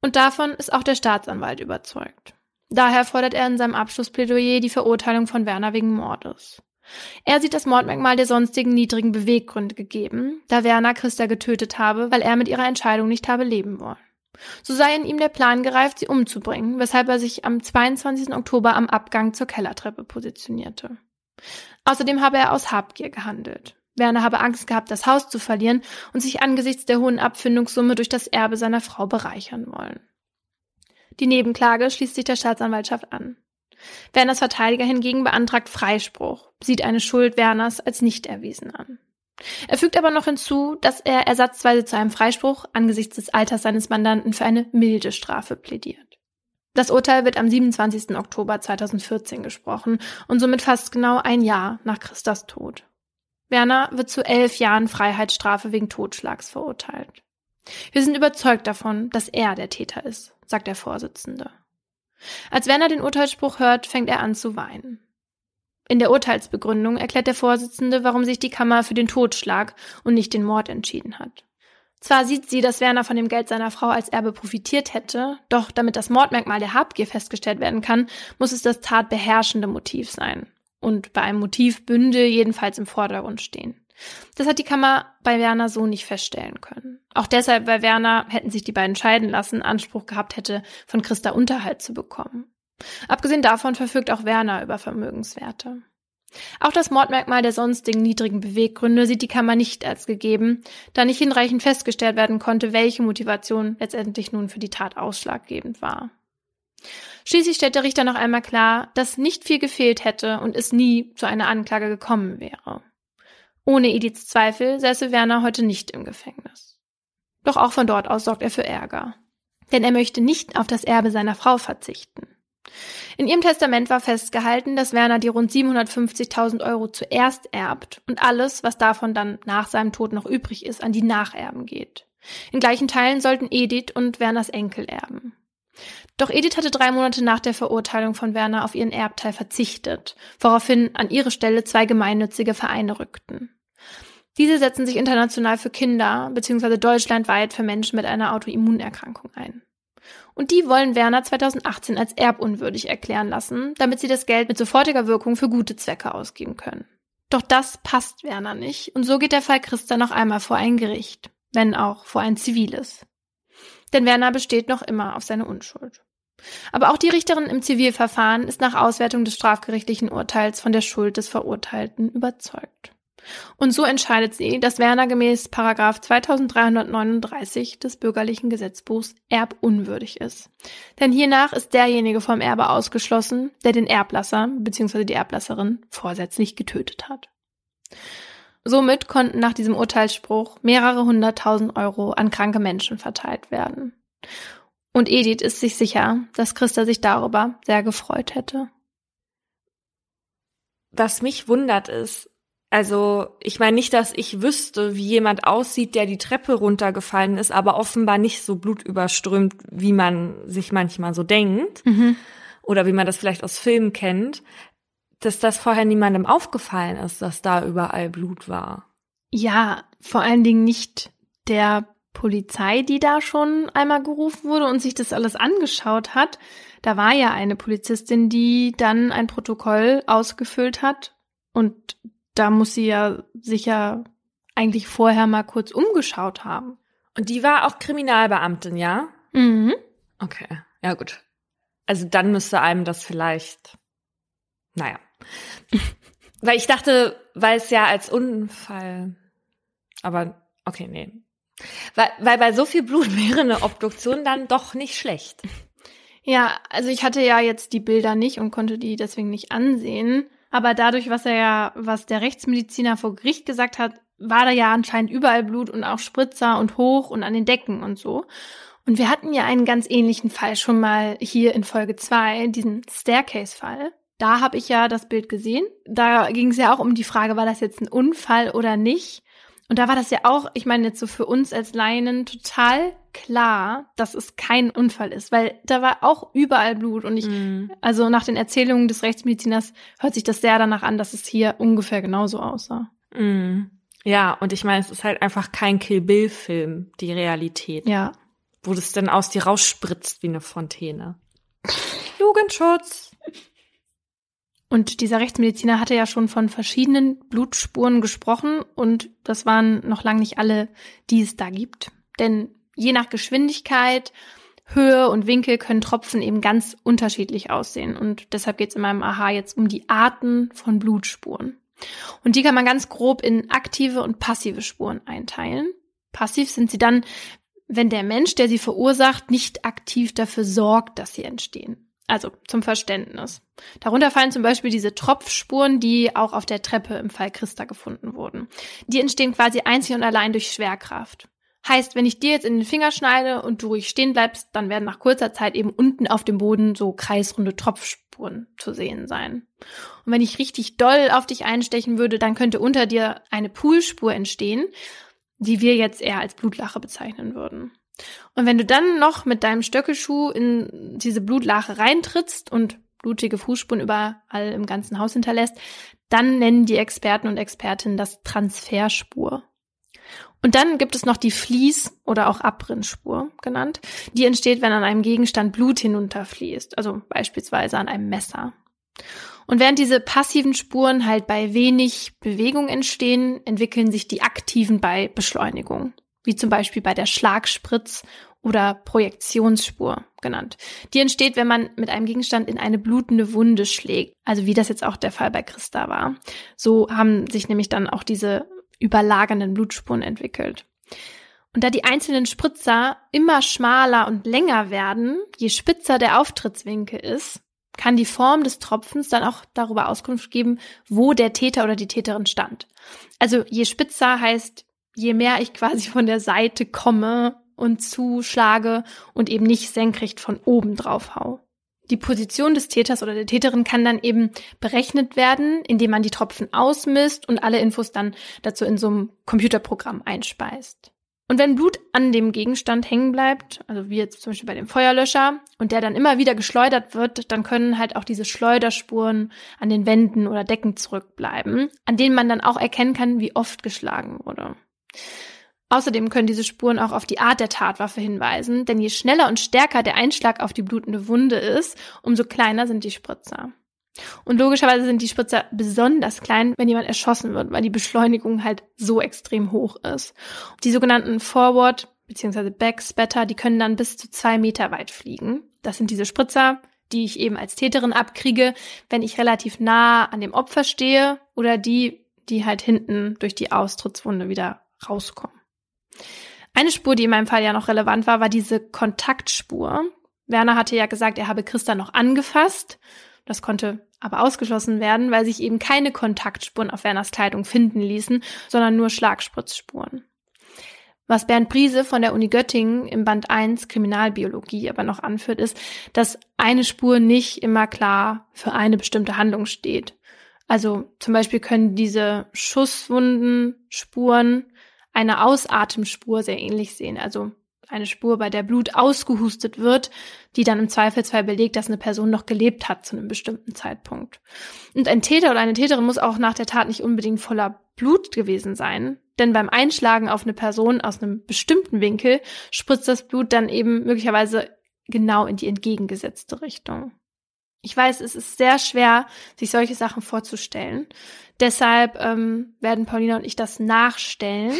Und davon ist auch der Staatsanwalt überzeugt. Daher fordert er in seinem Abschlussplädoyer die Verurteilung von Werner wegen Mordes. Er sieht das Mordmerkmal der sonstigen niedrigen Beweggründe gegeben, da Werner Christa getötet habe, weil er mit ihrer Entscheidung nicht habe leben wollen. So sei in ihm der Plan gereift, sie umzubringen, weshalb er sich am 22. Oktober am Abgang zur Kellertreppe positionierte. Außerdem habe er aus Habgier gehandelt. Werner habe Angst gehabt, das Haus zu verlieren und sich angesichts der hohen Abfindungssumme durch das Erbe seiner Frau bereichern wollen. Die Nebenklage schließt sich der Staatsanwaltschaft an. Werners Verteidiger hingegen beantragt Freispruch, sieht eine Schuld Werners als nicht erwiesen an. Er fügt aber noch hinzu, dass er ersatzweise zu einem Freispruch angesichts des Alters seines Mandanten für eine milde Strafe plädiert. Das Urteil wird am 27. Oktober 2014 gesprochen und somit fast genau ein Jahr nach Christas Tod. Werner wird zu elf Jahren Freiheitsstrafe wegen Totschlags verurteilt. Wir sind überzeugt davon, dass er der Täter ist, sagt der Vorsitzende. Als Werner den Urteilsspruch hört, fängt er an zu weinen. In der Urteilsbegründung erklärt der Vorsitzende, warum sich die Kammer für den Totschlag und nicht den Mord entschieden hat. Zwar sieht sie, dass Werner von dem Geld seiner Frau als Erbe profitiert hätte, doch damit das Mordmerkmal der Habgier festgestellt werden kann, muss es das tatbeherrschende Motiv sein. Und bei einem Motiv bünde jedenfalls im Vordergrund stehen. Das hat die Kammer bei Werner so nicht feststellen können. Auch deshalb, weil Werner, hätten sich die beiden scheiden lassen, Anspruch gehabt hätte, von Christa Unterhalt zu bekommen. Abgesehen davon verfügt auch Werner über Vermögenswerte. Auch das Mordmerkmal der sonstigen niedrigen Beweggründe sieht die Kammer nicht als gegeben, da nicht hinreichend festgestellt werden konnte, welche Motivation letztendlich nun für die Tat ausschlaggebend war. Schließlich stellt der Richter noch einmal klar, dass nicht viel gefehlt hätte und es nie zu einer Anklage gekommen wäre. Ohne Ediths Zweifel säße Werner heute nicht im Gefängnis. Doch auch von dort aus sorgt er für Ärger. Denn er möchte nicht auf das Erbe seiner Frau verzichten. In ihrem Testament war festgehalten, dass Werner die rund 750.000 Euro zuerst erbt und alles, was davon dann nach seinem Tod noch übrig ist, an die Nacherben geht. In gleichen Teilen sollten Edith und Werners Enkel erben. Doch Edith hatte drei Monate nach der Verurteilung von Werner auf ihren Erbteil verzichtet, woraufhin an ihre Stelle zwei gemeinnützige Vereine rückten. Diese setzen sich international für Kinder bzw. deutschlandweit für Menschen mit einer Autoimmunerkrankung ein. Und die wollen Werner 2018 als erbunwürdig erklären lassen, damit sie das Geld mit sofortiger Wirkung für gute Zwecke ausgeben können. Doch das passt Werner nicht und so geht der Fall Christa noch einmal vor ein Gericht, wenn auch vor ein ziviles. Denn Werner besteht noch immer auf seine Unschuld. Aber auch die Richterin im Zivilverfahren ist nach Auswertung des strafgerichtlichen Urteils von der Schuld des Verurteilten überzeugt. Und so entscheidet sie, dass Werner gemäß Paragraph 2339 des bürgerlichen Gesetzbuchs erbunwürdig ist. Denn hiernach ist derjenige vom Erbe ausgeschlossen, der den Erblasser bzw. die Erblasserin vorsätzlich getötet hat. Somit konnten nach diesem Urteilsspruch mehrere hunderttausend Euro an kranke Menschen verteilt werden. Und Edith ist sich sicher, dass Christa sich darüber sehr gefreut hätte. Was mich wundert ist, also ich meine nicht, dass ich wüsste, wie jemand aussieht, der die Treppe runtergefallen ist, aber offenbar nicht so blutüberströmt, wie man sich manchmal so denkt mhm. oder wie man das vielleicht aus Filmen kennt, dass das vorher niemandem aufgefallen ist, dass da überall Blut war. Ja, vor allen Dingen nicht der Polizei, die da schon einmal gerufen wurde und sich das alles angeschaut hat. Da war ja eine Polizistin, die dann ein Protokoll ausgefüllt hat und da muss sie ja sicher eigentlich vorher mal kurz umgeschaut haben. Und die war auch Kriminalbeamtin, ja? Mhm. Okay, ja gut. Also dann müsste einem das vielleicht, naja. weil ich dachte, weil es ja als Unfall, aber okay, nee. Weil, weil bei so viel Blut wäre eine Obduktion dann doch nicht schlecht. Ja, also ich hatte ja jetzt die Bilder nicht und konnte die deswegen nicht ansehen. Aber dadurch, was er ja, was der Rechtsmediziner vor Gericht gesagt hat, war da ja anscheinend überall Blut und auch Spritzer und hoch und an den Decken und so. Und wir hatten ja einen ganz ähnlichen Fall schon mal hier in Folge zwei, diesen Staircase-Fall. Da habe ich ja das Bild gesehen. Da ging es ja auch um die Frage, war das jetzt ein Unfall oder nicht? Und da war das ja auch, ich meine jetzt so für uns als Leinen total klar, dass es kein Unfall ist, weil da war auch überall Blut und ich, mm. also nach den Erzählungen des Rechtsmediziners hört sich das sehr danach an, dass es hier ungefähr genauso aussah. Mm. Ja, und ich meine, es ist halt einfach kein Kill Bill Film, die Realität. Ja. Wo das dann aus dir rausspritzt wie eine Fontäne. Jugendschutz. Und dieser Rechtsmediziner hatte ja schon von verschiedenen Blutspuren gesprochen und das waren noch lange nicht alle, die es da gibt. Denn je nach Geschwindigkeit, Höhe und Winkel können Tropfen eben ganz unterschiedlich aussehen. Und deshalb geht es in meinem Aha jetzt um die Arten von Blutspuren. Und die kann man ganz grob in aktive und passive Spuren einteilen. Passiv sind sie dann, wenn der Mensch, der sie verursacht, nicht aktiv dafür sorgt, dass sie entstehen. Also zum Verständnis. Darunter fallen zum Beispiel diese Tropfspuren, die auch auf der Treppe im Fall Christa gefunden wurden. Die entstehen quasi einzig und allein durch Schwerkraft. Heißt, wenn ich dir jetzt in den Finger schneide und du ruhig stehen bleibst, dann werden nach kurzer Zeit eben unten auf dem Boden so kreisrunde Tropfspuren zu sehen sein. Und wenn ich richtig doll auf dich einstechen würde, dann könnte unter dir eine Poolspur entstehen, die wir jetzt eher als Blutlache bezeichnen würden. Und wenn du dann noch mit deinem Stöckelschuh in diese Blutlache reintrittst und blutige Fußspuren überall im ganzen Haus hinterlässt, dann nennen die Experten und Expertinnen das Transferspur. Und dann gibt es noch die Fließ- oder auch Abrinnspur genannt. Die entsteht, wenn an einem Gegenstand Blut hinunterfließt, also beispielsweise an einem Messer. Und während diese passiven Spuren halt bei wenig Bewegung entstehen, entwickeln sich die aktiven bei Beschleunigung, wie zum Beispiel bei der Schlagspritz oder Projektionsspur genannt. Die entsteht, wenn man mit einem Gegenstand in eine blutende Wunde schlägt, also wie das jetzt auch der Fall bei Christa war. So haben sich nämlich dann auch diese überlagernden Blutspuren entwickelt. Und da die einzelnen Spritzer immer schmaler und länger werden, je spitzer der Auftrittswinkel ist, kann die Form des Tropfens dann auch darüber Auskunft geben, wo der Täter oder die Täterin stand. Also je spitzer heißt, je mehr ich quasi von der Seite komme und zuschlage und eben nicht senkrecht von oben drauf hau. Die Position des Täters oder der Täterin kann dann eben berechnet werden, indem man die Tropfen ausmisst und alle Infos dann dazu in so einem Computerprogramm einspeist. Und wenn Blut an dem Gegenstand hängen bleibt, also wie jetzt zum Beispiel bei dem Feuerlöscher, und der dann immer wieder geschleudert wird, dann können halt auch diese Schleuderspuren an den Wänden oder Decken zurückbleiben, an denen man dann auch erkennen kann, wie oft geschlagen wurde. Außerdem können diese Spuren auch auf die Art der Tatwaffe hinweisen, denn je schneller und stärker der Einschlag auf die blutende Wunde ist, umso kleiner sind die Spritzer. Und logischerweise sind die Spritzer besonders klein, wenn jemand erschossen wird, weil die Beschleunigung halt so extrem hoch ist. Die sogenannten Forward- bzw. Backspatter, die können dann bis zu zwei Meter weit fliegen. Das sind diese Spritzer, die ich eben als Täterin abkriege, wenn ich relativ nah an dem Opfer stehe oder die, die halt hinten durch die Austrittswunde wieder rauskommen. Eine Spur, die in meinem Fall ja noch relevant war, war diese Kontaktspur. Werner hatte ja gesagt, er habe Christa noch angefasst das konnte aber ausgeschlossen werden, weil sich eben keine Kontaktspuren auf Werners Kleidung finden ließen, sondern nur Schlagspritzspuren. Was Bernd Briese von der Uni Göttingen im Band 1 Kriminalbiologie aber noch anführt, ist, dass eine Spur nicht immer klar für eine bestimmte Handlung steht. Also zum Beispiel können diese Schusswundenspuren eine Ausatemspur sehr ähnlich sehen. Also eine Spur, bei der Blut ausgehustet wird, die dann im Zweifelsfall belegt, dass eine Person noch gelebt hat zu einem bestimmten Zeitpunkt. Und ein Täter oder eine Täterin muss auch nach der Tat nicht unbedingt voller Blut gewesen sein, denn beim Einschlagen auf eine Person aus einem bestimmten Winkel spritzt das Blut dann eben möglicherweise genau in die entgegengesetzte Richtung. Ich weiß, es ist sehr schwer, sich solche Sachen vorzustellen. Deshalb ähm, werden Paulina und ich das nachstellen.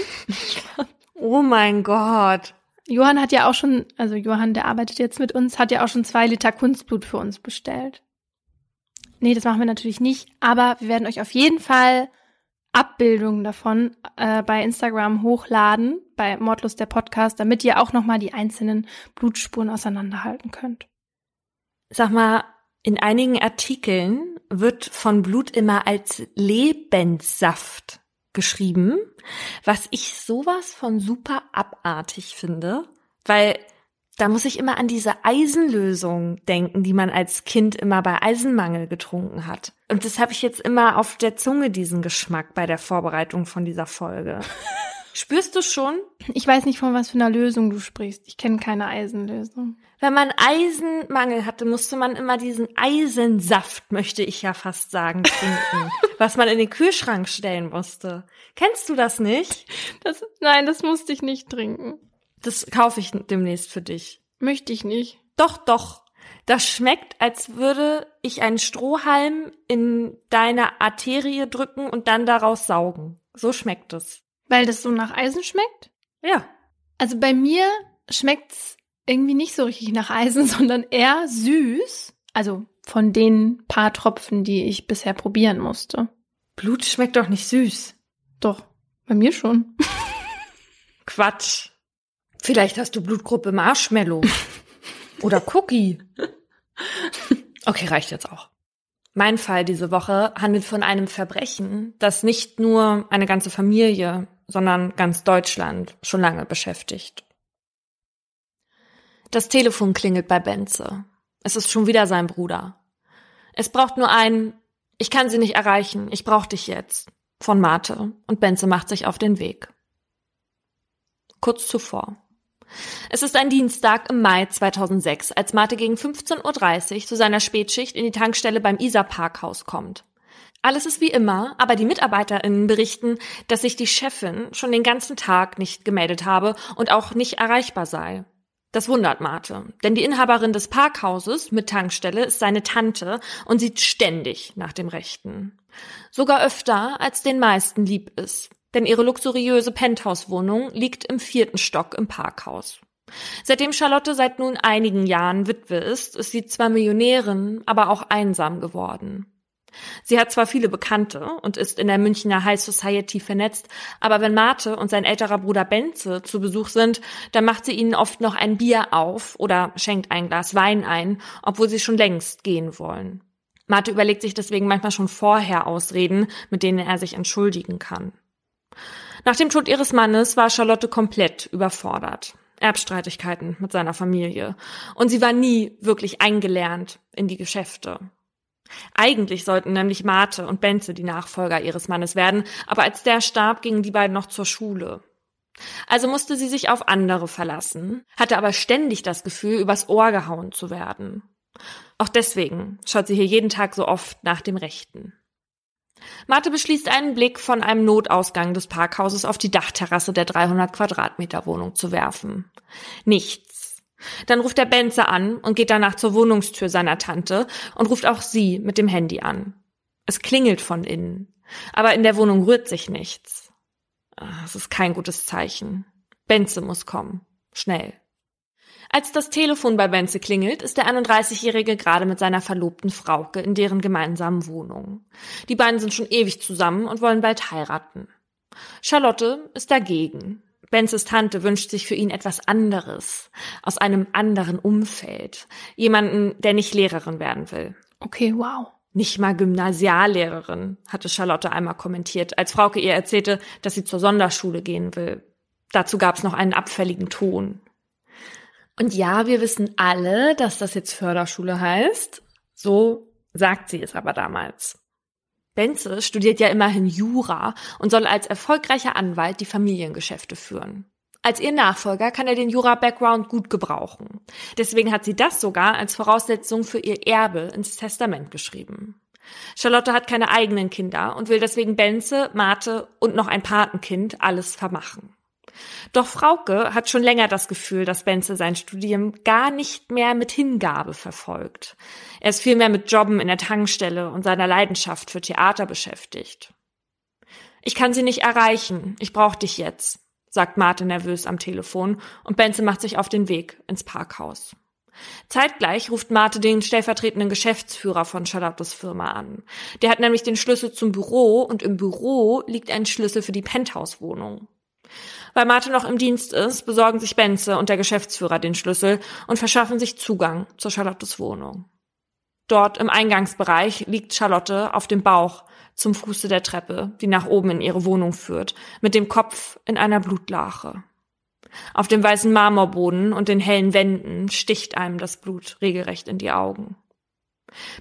oh mein Gott. Johann hat ja auch schon, also Johann, der arbeitet jetzt mit uns, hat ja auch schon zwei Liter Kunstblut für uns bestellt. Nee, das machen wir natürlich nicht, aber wir werden euch auf jeden Fall Abbildungen davon äh, bei Instagram hochladen, bei Mordlust der Podcast, damit ihr auch nochmal die einzelnen Blutspuren auseinanderhalten könnt. Sag mal, in einigen Artikeln wird von Blut immer als Lebenssaft geschrieben, was ich sowas von super abartig finde, weil da muss ich immer an diese Eisenlösung denken, die man als Kind immer bei Eisenmangel getrunken hat. Und das habe ich jetzt immer auf der Zunge, diesen Geschmack bei der Vorbereitung von dieser Folge. Spürst du schon? Ich weiß nicht, von was für einer Lösung du sprichst. Ich kenne keine Eisenlösung. Wenn man Eisenmangel hatte, musste man immer diesen Eisensaft, möchte ich ja fast sagen, trinken, was man in den Kühlschrank stellen musste. Kennst du das nicht? Das, nein, das musste ich nicht trinken. Das kaufe ich demnächst für dich. Möchte ich nicht. Doch, doch. Das schmeckt, als würde ich einen Strohhalm in deine Arterie drücken und dann daraus saugen. So schmeckt es. Weil das so nach Eisen schmeckt? Ja. Also bei mir schmeckt's irgendwie nicht so richtig nach Eisen, sondern eher süß. Also von den paar Tropfen, die ich bisher probieren musste. Blut schmeckt doch nicht süß. Doch, bei mir schon. Quatsch. Vielleicht hast du Blutgruppe Marshmallow. Oder Cookie. Okay, reicht jetzt auch. Mein Fall diese Woche handelt von einem Verbrechen, das nicht nur eine ganze Familie, sondern ganz Deutschland schon lange beschäftigt. Das Telefon klingelt bei Benze. Es ist schon wieder sein Bruder. Es braucht nur ein Ich kann sie nicht erreichen, ich brauch dich jetzt von Marte und Benze macht sich auf den Weg. Kurz zuvor. Es ist ein Dienstag im Mai 2006, als Marte gegen 15.30 Uhr zu seiner Spätschicht in die Tankstelle beim Isar Parkhaus kommt. Alles ist wie immer, aber die MitarbeiterInnen berichten, dass sich die Chefin schon den ganzen Tag nicht gemeldet habe und auch nicht erreichbar sei. Das wundert Marte, denn die Inhaberin des Parkhauses mit Tankstelle ist seine Tante und sieht ständig nach dem Rechten. Sogar öfter, als den meisten lieb ist denn ihre luxuriöse Penthouse-Wohnung liegt im vierten Stock im Parkhaus. Seitdem Charlotte seit nun einigen Jahren Witwe ist, ist sie zwar Millionärin, aber auch einsam geworden. Sie hat zwar viele Bekannte und ist in der Münchner High Society vernetzt, aber wenn Marte und sein älterer Bruder Benze zu Besuch sind, dann macht sie ihnen oft noch ein Bier auf oder schenkt ein Glas Wein ein, obwohl sie schon längst gehen wollen. Marte überlegt sich deswegen manchmal schon vorher Ausreden, mit denen er sich entschuldigen kann. Nach dem Tod ihres Mannes war Charlotte komplett überfordert. Erbstreitigkeiten mit seiner Familie. Und sie war nie wirklich eingelernt in die Geschäfte. Eigentlich sollten nämlich Marte und Benze die Nachfolger ihres Mannes werden, aber als der starb, gingen die beiden noch zur Schule. Also musste sie sich auf andere verlassen, hatte aber ständig das Gefühl, übers Ohr gehauen zu werden. Auch deswegen schaut sie hier jeden Tag so oft nach dem Rechten. Marte beschließt einen Blick von einem Notausgang des Parkhauses auf die Dachterrasse der 300 Quadratmeter Wohnung zu werfen. Nichts. Dann ruft er Benze an und geht danach zur Wohnungstür seiner Tante und ruft auch sie mit dem Handy an. Es klingelt von innen, aber in der Wohnung rührt sich nichts. Es ist kein gutes Zeichen. Benze muss kommen. Schnell. Als das Telefon bei Benze klingelt, ist der 31-Jährige gerade mit seiner verlobten Frauke in deren gemeinsamen Wohnung. Die beiden sind schon ewig zusammen und wollen bald heiraten. Charlotte ist dagegen. Benzes Tante wünscht sich für ihn etwas anderes, aus einem anderen Umfeld. Jemanden, der nicht Lehrerin werden will. Okay, wow. Nicht mal Gymnasiallehrerin, hatte Charlotte einmal kommentiert, als Frauke ihr erzählte, dass sie zur Sonderschule gehen will. Dazu gab es noch einen abfälligen Ton. Und ja, wir wissen alle, dass das jetzt Förderschule heißt. So sagt sie es aber damals. Benze studiert ja immerhin Jura und soll als erfolgreicher Anwalt die Familiengeschäfte führen. Als ihr Nachfolger kann er den Jura-Background gut gebrauchen. Deswegen hat sie das sogar als Voraussetzung für ihr Erbe ins Testament geschrieben. Charlotte hat keine eigenen Kinder und will deswegen Benze, Mate und noch ein Patenkind alles vermachen. Doch Frauke hat schon länger das Gefühl, dass Benze sein Studium gar nicht mehr mit Hingabe verfolgt. Er ist vielmehr mit Jobben in der Tankstelle und seiner Leidenschaft für Theater beschäftigt. Ich kann sie nicht erreichen. Ich brauche dich jetzt, sagt Martin nervös am Telefon und Benze macht sich auf den Weg ins Parkhaus. Zeitgleich ruft Marte den stellvertretenden Geschäftsführer von Charlottes Firma an. Der hat nämlich den Schlüssel zum Büro und im Büro liegt ein Schlüssel für die Penthouse-Wohnung. Weil Marte noch im Dienst ist, besorgen sich Benze und der Geschäftsführer den Schlüssel und verschaffen sich Zugang zur Charlottes Wohnung. Dort im Eingangsbereich liegt Charlotte auf dem Bauch zum Fuße der Treppe, die nach oben in ihre Wohnung führt, mit dem Kopf in einer Blutlache. Auf dem weißen Marmorboden und den hellen Wänden sticht einem das Blut regelrecht in die Augen.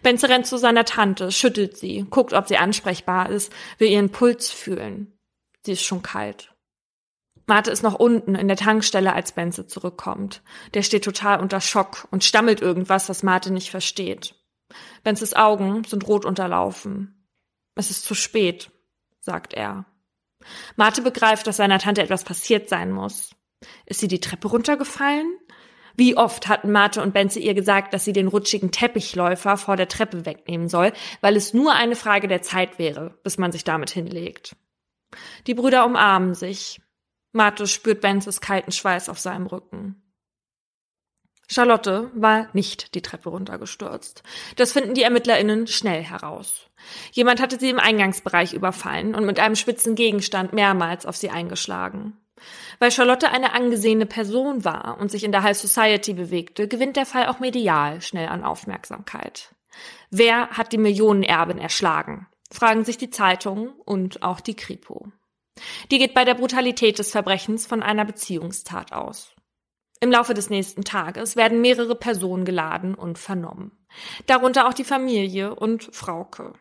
Benze rennt zu seiner Tante, schüttelt sie, guckt, ob sie ansprechbar ist, will ihren Puls fühlen. Sie ist schon kalt. Marte ist noch unten in der Tankstelle, als Benze zurückkommt. Der steht total unter Schock und stammelt irgendwas, das Marte nicht versteht. Benzes Augen sind rot unterlaufen. Es ist zu spät, sagt er. Marte begreift, dass seiner Tante etwas passiert sein muss. Ist sie die Treppe runtergefallen? Wie oft hatten Marte und Benze ihr gesagt, dass sie den rutschigen Teppichläufer vor der Treppe wegnehmen soll, weil es nur eine Frage der Zeit wäre, bis man sich damit hinlegt. Die Brüder umarmen sich. Marte spürt Benzes kalten Schweiß auf seinem Rücken. Charlotte war nicht die Treppe runtergestürzt. Das finden die ErmittlerInnen schnell heraus. Jemand hatte sie im Eingangsbereich überfallen und mit einem spitzen Gegenstand mehrmals auf sie eingeschlagen. Weil Charlotte eine angesehene Person war und sich in der High Society bewegte, gewinnt der Fall auch medial schnell an Aufmerksamkeit. Wer hat die Millionenerbin erschlagen? Fragen sich die Zeitungen und auch die Kripo. Die geht bei der Brutalität des Verbrechens von einer Beziehungstat aus. Im Laufe des nächsten Tages werden mehrere Personen geladen und vernommen. Darunter auch die Familie und Frauke.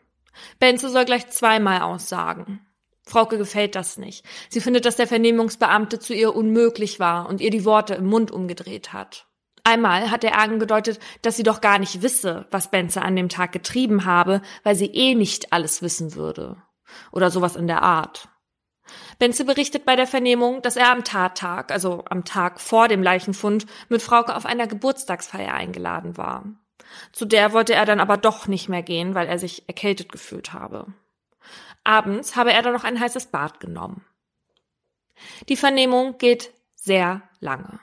Benze soll gleich zweimal aussagen. Frauke gefällt das nicht. Sie findet, dass der Vernehmungsbeamte zu ihr unmöglich war und ihr die Worte im Mund umgedreht hat. Einmal hat er angedeutet, dass sie doch gar nicht wisse, was Benze an dem Tag getrieben habe, weil sie eh nicht alles wissen würde. Oder sowas in der Art. Benze berichtet bei der Vernehmung, dass er am Tattag, also am Tag vor dem Leichenfund, mit Frauke auf einer Geburtstagsfeier eingeladen war. Zu der wollte er dann aber doch nicht mehr gehen, weil er sich erkältet gefühlt habe. Abends habe er dann noch ein heißes Bad genommen. Die Vernehmung geht sehr lange.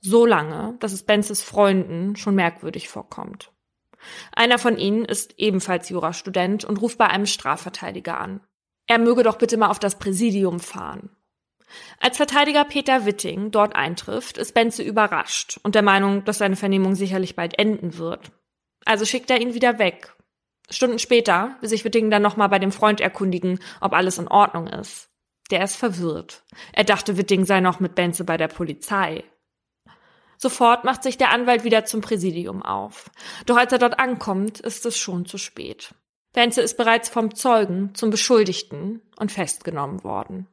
So lange, dass es Benzes Freunden schon merkwürdig vorkommt. Einer von ihnen ist ebenfalls Jurastudent und ruft bei einem Strafverteidiger an. Er möge doch bitte mal auf das Präsidium fahren. Als Verteidiger Peter Witting dort eintrifft, ist Benze überrascht und der Meinung, dass seine Vernehmung sicherlich bald enden wird. Also schickt er ihn wieder weg. Stunden später will sich Witting dann nochmal bei dem Freund erkundigen, ob alles in Ordnung ist. Der ist verwirrt. Er dachte, Witting sei noch mit Benze bei der Polizei. Sofort macht sich der Anwalt wieder zum Präsidium auf. Doch als er dort ankommt, ist es schon zu spät. Benze ist bereits vom Zeugen zum Beschuldigten und festgenommen worden.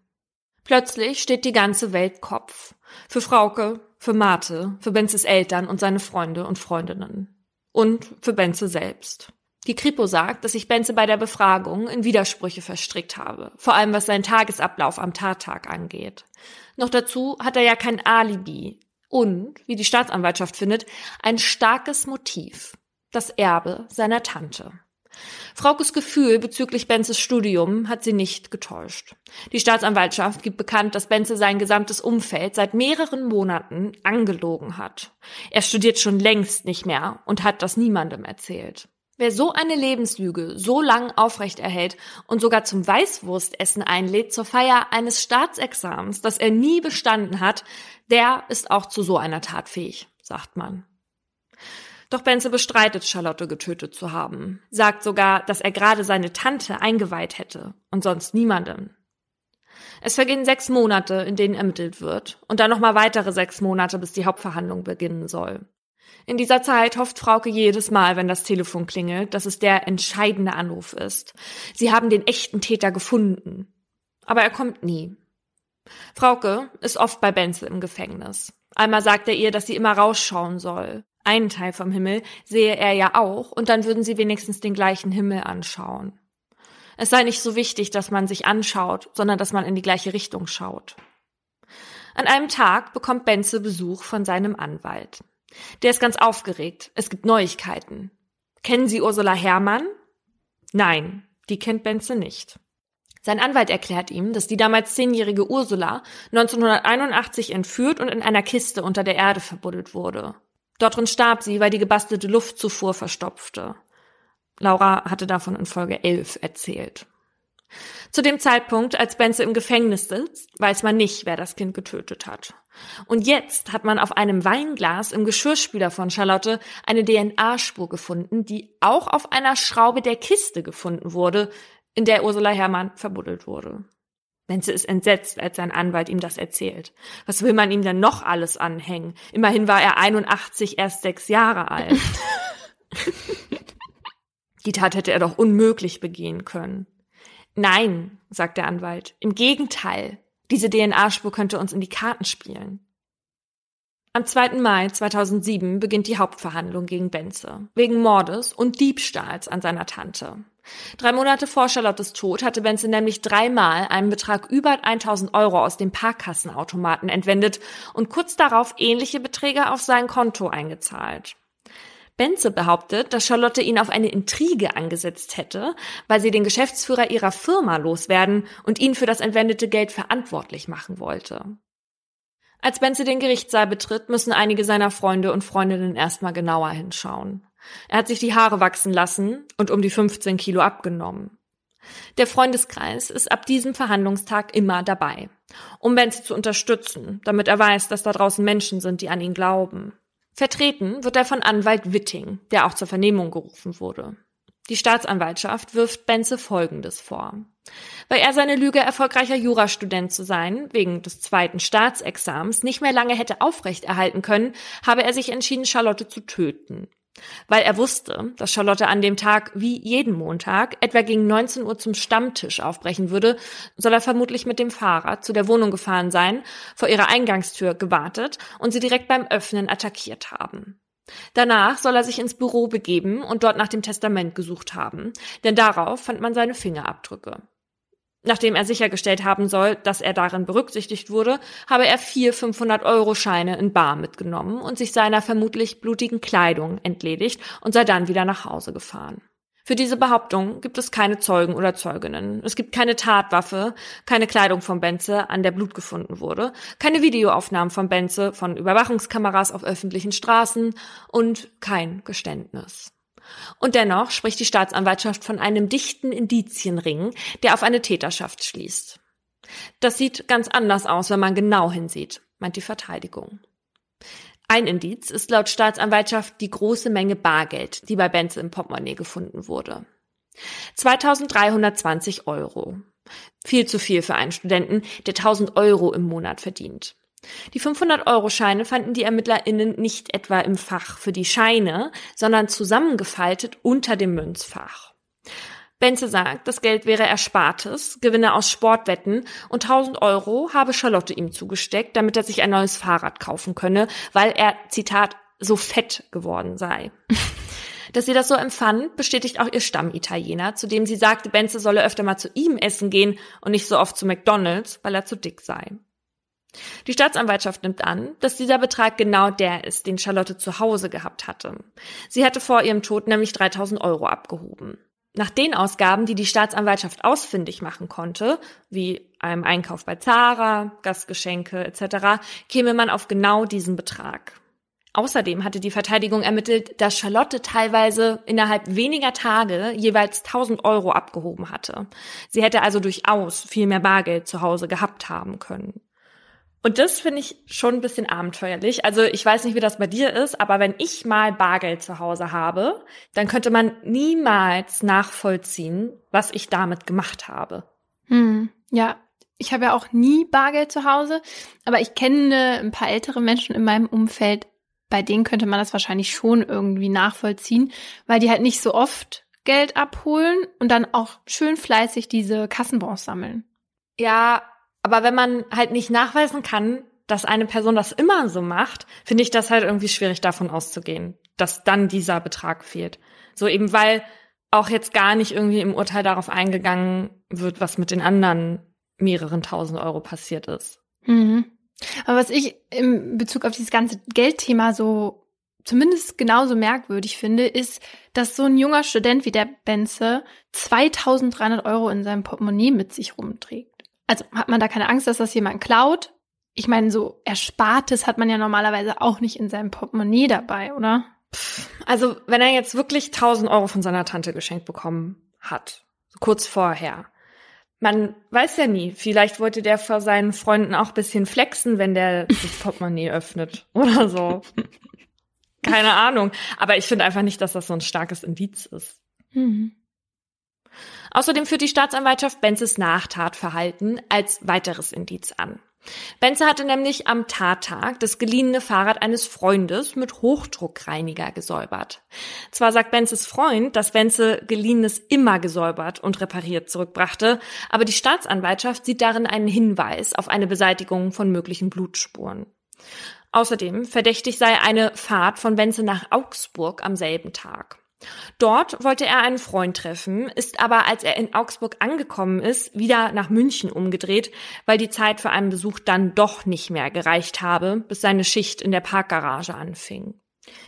Plötzlich steht die ganze Welt Kopf. Für Frauke, für Mate, für Benzes Eltern und seine Freunde und Freundinnen. Und für Benze selbst. Die Kripo sagt, dass sich Benze bei der Befragung in Widersprüche verstrickt habe, vor allem was seinen Tagesablauf am Tattag angeht. Noch dazu hat er ja kein Alibi, und, wie die Staatsanwaltschaft findet, ein starkes Motiv, das Erbe seiner Tante. Fraukes Gefühl bezüglich Benzes Studium hat sie nicht getäuscht. Die Staatsanwaltschaft gibt bekannt, dass Benze sein gesamtes Umfeld seit mehreren Monaten angelogen hat. Er studiert schon längst nicht mehr und hat das niemandem erzählt. Wer so eine Lebenslüge so lang aufrechterhält und sogar zum Weißwurstessen einlädt zur Feier eines Staatsexamens, das er nie bestanden hat, der ist auch zu so einer Tat fähig, sagt man. Doch Benze bestreitet, Charlotte getötet zu haben, sagt sogar, dass er gerade seine Tante eingeweiht hätte und sonst niemandem. Es vergehen sechs Monate, in denen ermittelt wird, und dann nochmal weitere sechs Monate, bis die Hauptverhandlung beginnen soll. In dieser Zeit hofft Frauke jedes Mal, wenn das Telefon klingelt, dass es der entscheidende Anruf ist. Sie haben den echten Täter gefunden. Aber er kommt nie. Frauke ist oft bei Benze im Gefängnis. Einmal sagt er ihr, dass sie immer rausschauen soll. Einen Teil vom Himmel sehe er ja auch, und dann würden sie wenigstens den gleichen Himmel anschauen. Es sei nicht so wichtig, dass man sich anschaut, sondern dass man in die gleiche Richtung schaut. An einem Tag bekommt Benze Besuch von seinem Anwalt. Der ist ganz aufgeregt. Es gibt Neuigkeiten. Kennen Sie Ursula Herrmann? Nein, die kennt Benze nicht. Sein Anwalt erklärt ihm, dass die damals zehnjährige Ursula 1981 entführt und in einer Kiste unter der Erde verbuddelt wurde. Dort drin starb sie, weil die gebastelte Luftzufuhr verstopfte. Laura hatte davon in Folge 11 erzählt. Zu dem Zeitpunkt, als Benze im Gefängnis sitzt, weiß man nicht, wer das Kind getötet hat. Und jetzt hat man auf einem Weinglas im Geschirrspüler von Charlotte eine DNA-Spur gefunden, die auch auf einer Schraube der Kiste gefunden wurde, in der Ursula Herrmann verbuddelt wurde. Benze ist entsetzt, als sein Anwalt ihm das erzählt. Was will man ihm denn noch alles anhängen? Immerhin war er 81 erst sechs Jahre alt. Die Tat hätte er doch unmöglich begehen können. Nein, sagt der Anwalt. Im Gegenteil. Diese DNA-Spur könnte uns in die Karten spielen. Am 2. Mai 2007 beginnt die Hauptverhandlung gegen Benze. Wegen Mordes und Diebstahls an seiner Tante. Drei Monate vor Charlottes Tod hatte Benson nämlich dreimal einen Betrag über 1000 Euro aus dem Parkkassenautomaten entwendet und kurz darauf ähnliche Beträge auf sein Konto eingezahlt. Benze behauptet, dass Charlotte ihn auf eine Intrige angesetzt hätte, weil sie den Geschäftsführer ihrer Firma loswerden und ihn für das entwendete Geld verantwortlich machen wollte. Als Benze den Gerichtssaal betritt, müssen einige seiner Freunde und Freundinnen erstmal genauer hinschauen. Er hat sich die Haare wachsen lassen und um die 15 Kilo abgenommen. Der Freundeskreis ist ab diesem Verhandlungstag immer dabei, um Benze zu unterstützen, damit er weiß, dass da draußen Menschen sind, die an ihn glauben. Vertreten wird er von Anwalt Witting, der auch zur Vernehmung gerufen wurde. Die Staatsanwaltschaft wirft Benze Folgendes vor. Weil er seine Lüge, erfolgreicher Jurastudent zu sein, wegen des zweiten Staatsexamens nicht mehr lange hätte aufrechterhalten können, habe er sich entschieden, Charlotte zu töten. Weil er wusste, dass Charlotte an dem Tag wie jeden Montag etwa gegen 19 Uhr zum Stammtisch aufbrechen würde, soll er vermutlich mit dem Fahrrad zu der Wohnung gefahren sein, vor ihrer Eingangstür gewartet und sie direkt beim Öffnen attackiert haben. Danach soll er sich ins Büro begeben und dort nach dem Testament gesucht haben, denn darauf fand man seine Fingerabdrücke. Nachdem er sichergestellt haben soll, dass er darin berücksichtigt wurde, habe er vier 500-Euro-Scheine in Bar mitgenommen und sich seiner vermutlich blutigen Kleidung entledigt und sei dann wieder nach Hause gefahren. Für diese Behauptung gibt es keine Zeugen oder Zeuginnen. Es gibt keine Tatwaffe, keine Kleidung von Benze, an der Blut gefunden wurde, keine Videoaufnahmen von Benze von Überwachungskameras auf öffentlichen Straßen und kein Geständnis. Und dennoch spricht die Staatsanwaltschaft von einem dichten Indizienring, der auf eine Täterschaft schließt. Das sieht ganz anders aus, wenn man genau hinsieht, meint die Verteidigung. Ein Indiz ist laut Staatsanwaltschaft die große Menge Bargeld, die bei Benze im Portemonnaie gefunden wurde. 2320 Euro. Viel zu viel für einen Studenten, der 1000 Euro im Monat verdient. Die 500-Euro-Scheine fanden die ErmittlerInnen nicht etwa im Fach für die Scheine, sondern zusammengefaltet unter dem Münzfach. Benze sagt, das Geld wäre Erspartes, Gewinne aus Sportwetten und 1000 Euro habe Charlotte ihm zugesteckt, damit er sich ein neues Fahrrad kaufen könne, weil er, Zitat, so fett geworden sei. Dass sie das so empfand, bestätigt auch ihr Stammitaliener, zu dem sie sagte, Benze solle öfter mal zu ihm essen gehen und nicht so oft zu McDonalds, weil er zu dick sei. Die Staatsanwaltschaft nimmt an, dass dieser Betrag genau der ist, den Charlotte zu Hause gehabt hatte. Sie hatte vor ihrem Tod nämlich 3000 Euro abgehoben. Nach den Ausgaben, die die Staatsanwaltschaft ausfindig machen konnte, wie einem Einkauf bei Zara, Gastgeschenke etc., käme man auf genau diesen Betrag. Außerdem hatte die Verteidigung ermittelt, dass Charlotte teilweise innerhalb weniger Tage jeweils 1000 Euro abgehoben hatte. Sie hätte also durchaus viel mehr Bargeld zu Hause gehabt haben können. Und das finde ich schon ein bisschen abenteuerlich. Also ich weiß nicht, wie das bei dir ist, aber wenn ich mal Bargeld zu Hause habe, dann könnte man niemals nachvollziehen, was ich damit gemacht habe. Hm, ja, ich habe ja auch nie Bargeld zu Hause, aber ich kenne ein paar ältere Menschen in meinem Umfeld, bei denen könnte man das wahrscheinlich schon irgendwie nachvollziehen, weil die halt nicht so oft Geld abholen und dann auch schön fleißig diese Kassenbons sammeln. Ja, aber wenn man halt nicht nachweisen kann, dass eine Person das immer so macht, finde ich das halt irgendwie schwierig davon auszugehen, dass dann dieser Betrag fehlt. So eben weil auch jetzt gar nicht irgendwie im Urteil darauf eingegangen wird, was mit den anderen mehreren tausend Euro passiert ist. Mhm. Aber was ich im Bezug auf dieses ganze Geldthema so zumindest genauso merkwürdig finde, ist, dass so ein junger Student wie der Benze 2300 Euro in seinem Portemonnaie mit sich rumträgt. Also hat man da keine Angst, dass das jemand klaut? Ich meine, so Erspartes hat man ja normalerweise auch nicht in seinem Portemonnaie dabei, oder? Also, wenn er jetzt wirklich 1000 Euro von seiner Tante geschenkt bekommen hat, kurz vorher, man weiß ja nie, vielleicht wollte der vor seinen Freunden auch bisschen flexen, wenn der das Portemonnaie öffnet oder so. Keine Ahnung. Aber ich finde einfach nicht, dass das so ein starkes Indiz ist. Mhm. Außerdem führt die Staatsanwaltschaft Benzes Nachtatverhalten als weiteres Indiz an. Benze hatte nämlich am Tattag das geliehene Fahrrad eines Freundes mit Hochdruckreiniger gesäubert. Zwar sagt Benzes Freund, dass Benze geliehenes immer gesäubert und repariert zurückbrachte, aber die Staatsanwaltschaft sieht darin einen Hinweis auf eine Beseitigung von möglichen Blutspuren. Außerdem verdächtig sei eine Fahrt von Benze nach Augsburg am selben Tag. Dort wollte er einen Freund treffen, ist aber, als er in Augsburg angekommen ist, wieder nach München umgedreht, weil die Zeit für einen Besuch dann doch nicht mehr gereicht habe, bis seine Schicht in der Parkgarage anfing.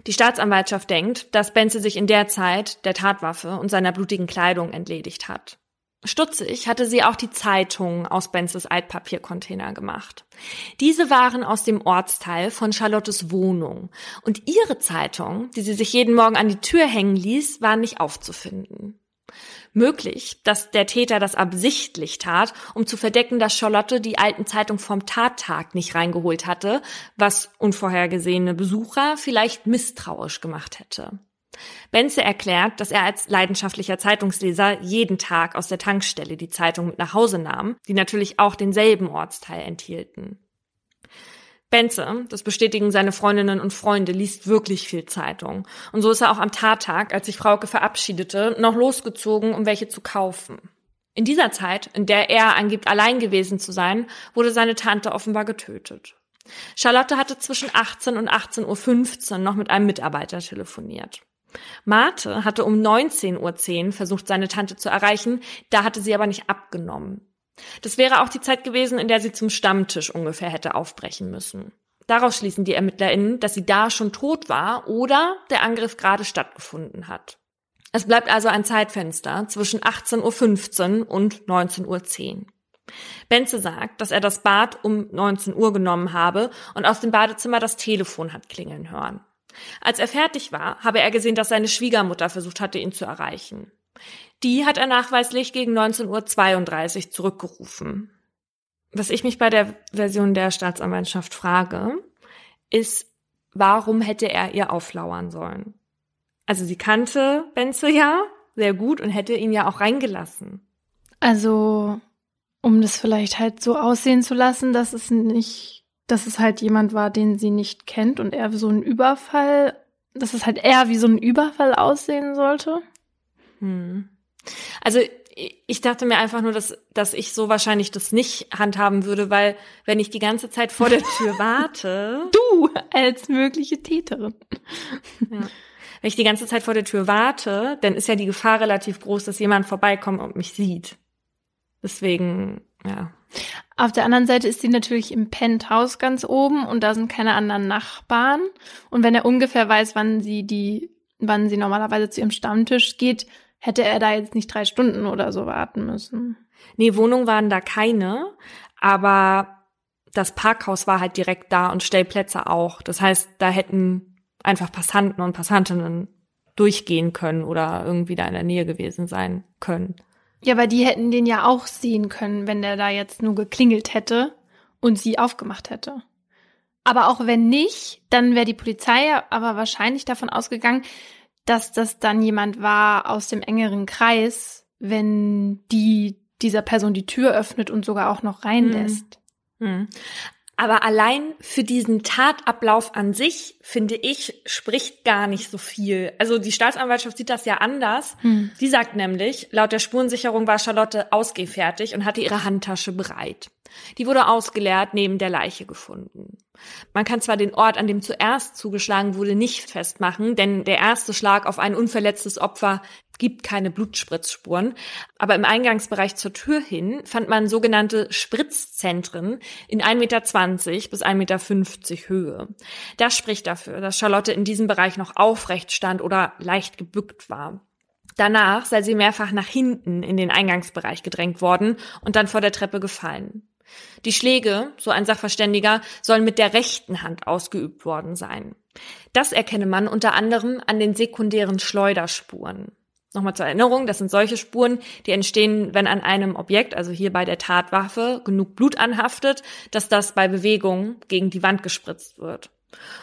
Die Staatsanwaltschaft denkt, dass Benze sich in der Zeit der Tatwaffe und seiner blutigen Kleidung entledigt hat. Stutzig hatte sie auch die Zeitungen aus Benzes Altpapiercontainer gemacht. Diese waren aus dem Ortsteil von Charlottes Wohnung und ihre Zeitung, die sie sich jeden Morgen an die Tür hängen ließ, war nicht aufzufinden. Möglich, dass der Täter das absichtlich tat, um zu verdecken, dass Charlotte die alten Zeitungen vom Tattag nicht reingeholt hatte, was unvorhergesehene Besucher vielleicht misstrauisch gemacht hätte. Benze erklärt, dass er als leidenschaftlicher Zeitungsleser jeden Tag aus der Tankstelle die Zeitung mit nach Hause nahm, die natürlich auch denselben Ortsteil enthielten. Benze, das bestätigen seine Freundinnen und Freunde, liest wirklich viel Zeitung. Und so ist er auch am Tattag, als sich Frauke verabschiedete, noch losgezogen, um welche zu kaufen. In dieser Zeit, in der er angibt, allein gewesen zu sein, wurde seine Tante offenbar getötet. Charlotte hatte zwischen 18 und 18.15 Uhr noch mit einem Mitarbeiter telefoniert. Marte hatte um 19.10 Uhr versucht, seine Tante zu erreichen, da hatte sie aber nicht abgenommen. Das wäre auch die Zeit gewesen, in der sie zum Stammtisch ungefähr hätte aufbrechen müssen. Daraus schließen die ErmittlerInnen, dass sie da schon tot war oder der Angriff gerade stattgefunden hat. Es bleibt also ein Zeitfenster zwischen 18.15 Uhr und 19.10 Uhr. Benze sagt, dass er das Bad um 19 Uhr genommen habe und aus dem Badezimmer das Telefon hat klingeln hören. Als er fertig war, habe er gesehen, dass seine Schwiegermutter versucht hatte, ihn zu erreichen. Die hat er nachweislich gegen 19.32 Uhr zurückgerufen. Was ich mich bei der Version der Staatsanwaltschaft frage, ist, warum hätte er ihr auflauern sollen? Also sie kannte Benze ja sehr gut und hätte ihn ja auch reingelassen. Also, um das vielleicht halt so aussehen zu lassen, dass es nicht, dass es halt jemand war, den sie nicht kennt und er so ein Überfall, dass es halt eher wie so ein Überfall aussehen sollte. Hm. Also ich dachte mir einfach nur, dass, dass ich so wahrscheinlich das nicht handhaben würde, weil wenn ich die ganze Zeit vor der Tür warte. du als mögliche Täterin. Ja. Wenn ich die ganze Zeit vor der Tür warte, dann ist ja die Gefahr relativ groß, dass jemand vorbeikommt und mich sieht. Deswegen, ja. Auf der anderen Seite ist sie natürlich im Penthouse ganz oben und da sind keine anderen Nachbarn. Und wenn er ungefähr weiß, wann sie die, wann sie normalerweise zu ihrem Stammtisch geht, hätte er da jetzt nicht drei Stunden oder so warten müssen. Nee, Wohnungen waren da keine, aber das Parkhaus war halt direkt da und Stellplätze auch. Das heißt, da hätten einfach Passanten und Passantinnen durchgehen können oder irgendwie da in der Nähe gewesen sein können. Ja, aber die hätten den ja auch sehen können, wenn der da jetzt nur geklingelt hätte und sie aufgemacht hätte. Aber auch wenn nicht, dann wäre die Polizei aber wahrscheinlich davon ausgegangen, dass das dann jemand war aus dem engeren Kreis, wenn die dieser Person die Tür öffnet und sogar auch noch reinlässt. Mhm. Mhm. Aber allein für diesen Tatablauf an sich, finde ich, spricht gar nicht so viel. Also die Staatsanwaltschaft sieht das ja anders. Hm. Die sagt nämlich, laut der Spurensicherung war Charlotte ausgehfertig und hatte ihre Handtasche bereit. Die wurde ausgeleert neben der Leiche gefunden. Man kann zwar den Ort, an dem zuerst zugeschlagen wurde, nicht festmachen, denn der erste Schlag auf ein unverletztes Opfer gibt keine Blutspritzspuren, aber im Eingangsbereich zur Tür hin fand man sogenannte Spritzzentren in 1,20 Meter bis 1,50 Meter Höhe. Das spricht dafür, dass Charlotte in diesem Bereich noch aufrecht stand oder leicht gebückt war. Danach sei sie mehrfach nach hinten in den Eingangsbereich gedrängt worden und dann vor der Treppe gefallen. Die Schläge, so ein Sachverständiger, sollen mit der rechten Hand ausgeübt worden sein. Das erkenne man unter anderem an den sekundären Schleuderspuren. Nochmal zur Erinnerung, das sind solche Spuren, die entstehen, wenn an einem Objekt, also hier bei der Tatwaffe, genug Blut anhaftet, dass das bei Bewegung gegen die Wand gespritzt wird.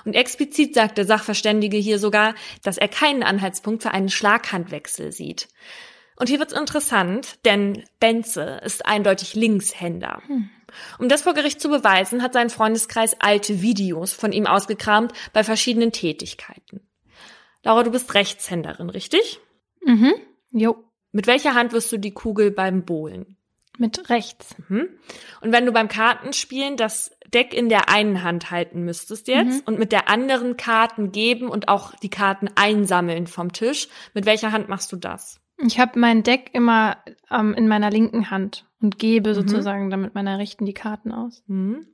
Und explizit sagt der Sachverständige hier sogar, dass er keinen Anhaltspunkt für einen Schlaghandwechsel sieht. Und hier wird's interessant, denn Benze ist eindeutig Linkshänder. Hm. Um das vor Gericht zu beweisen, hat sein Freundeskreis alte Videos von ihm ausgekramt bei verschiedenen Tätigkeiten. Laura, du bist Rechtshänderin, richtig? Mhm. Jo. Mit welcher Hand wirst du die Kugel beim Bohlen? Mit rechts. Mhm. Und wenn du beim Kartenspielen das Deck in der einen Hand halten müsstest jetzt mhm. und mit der anderen Karten geben und auch die Karten einsammeln vom Tisch, mit welcher Hand machst du das? Ich habe mein Deck immer ähm, in meiner linken Hand und gebe mhm. sozusagen dann mit meiner rechten die Karten aus. Mhm.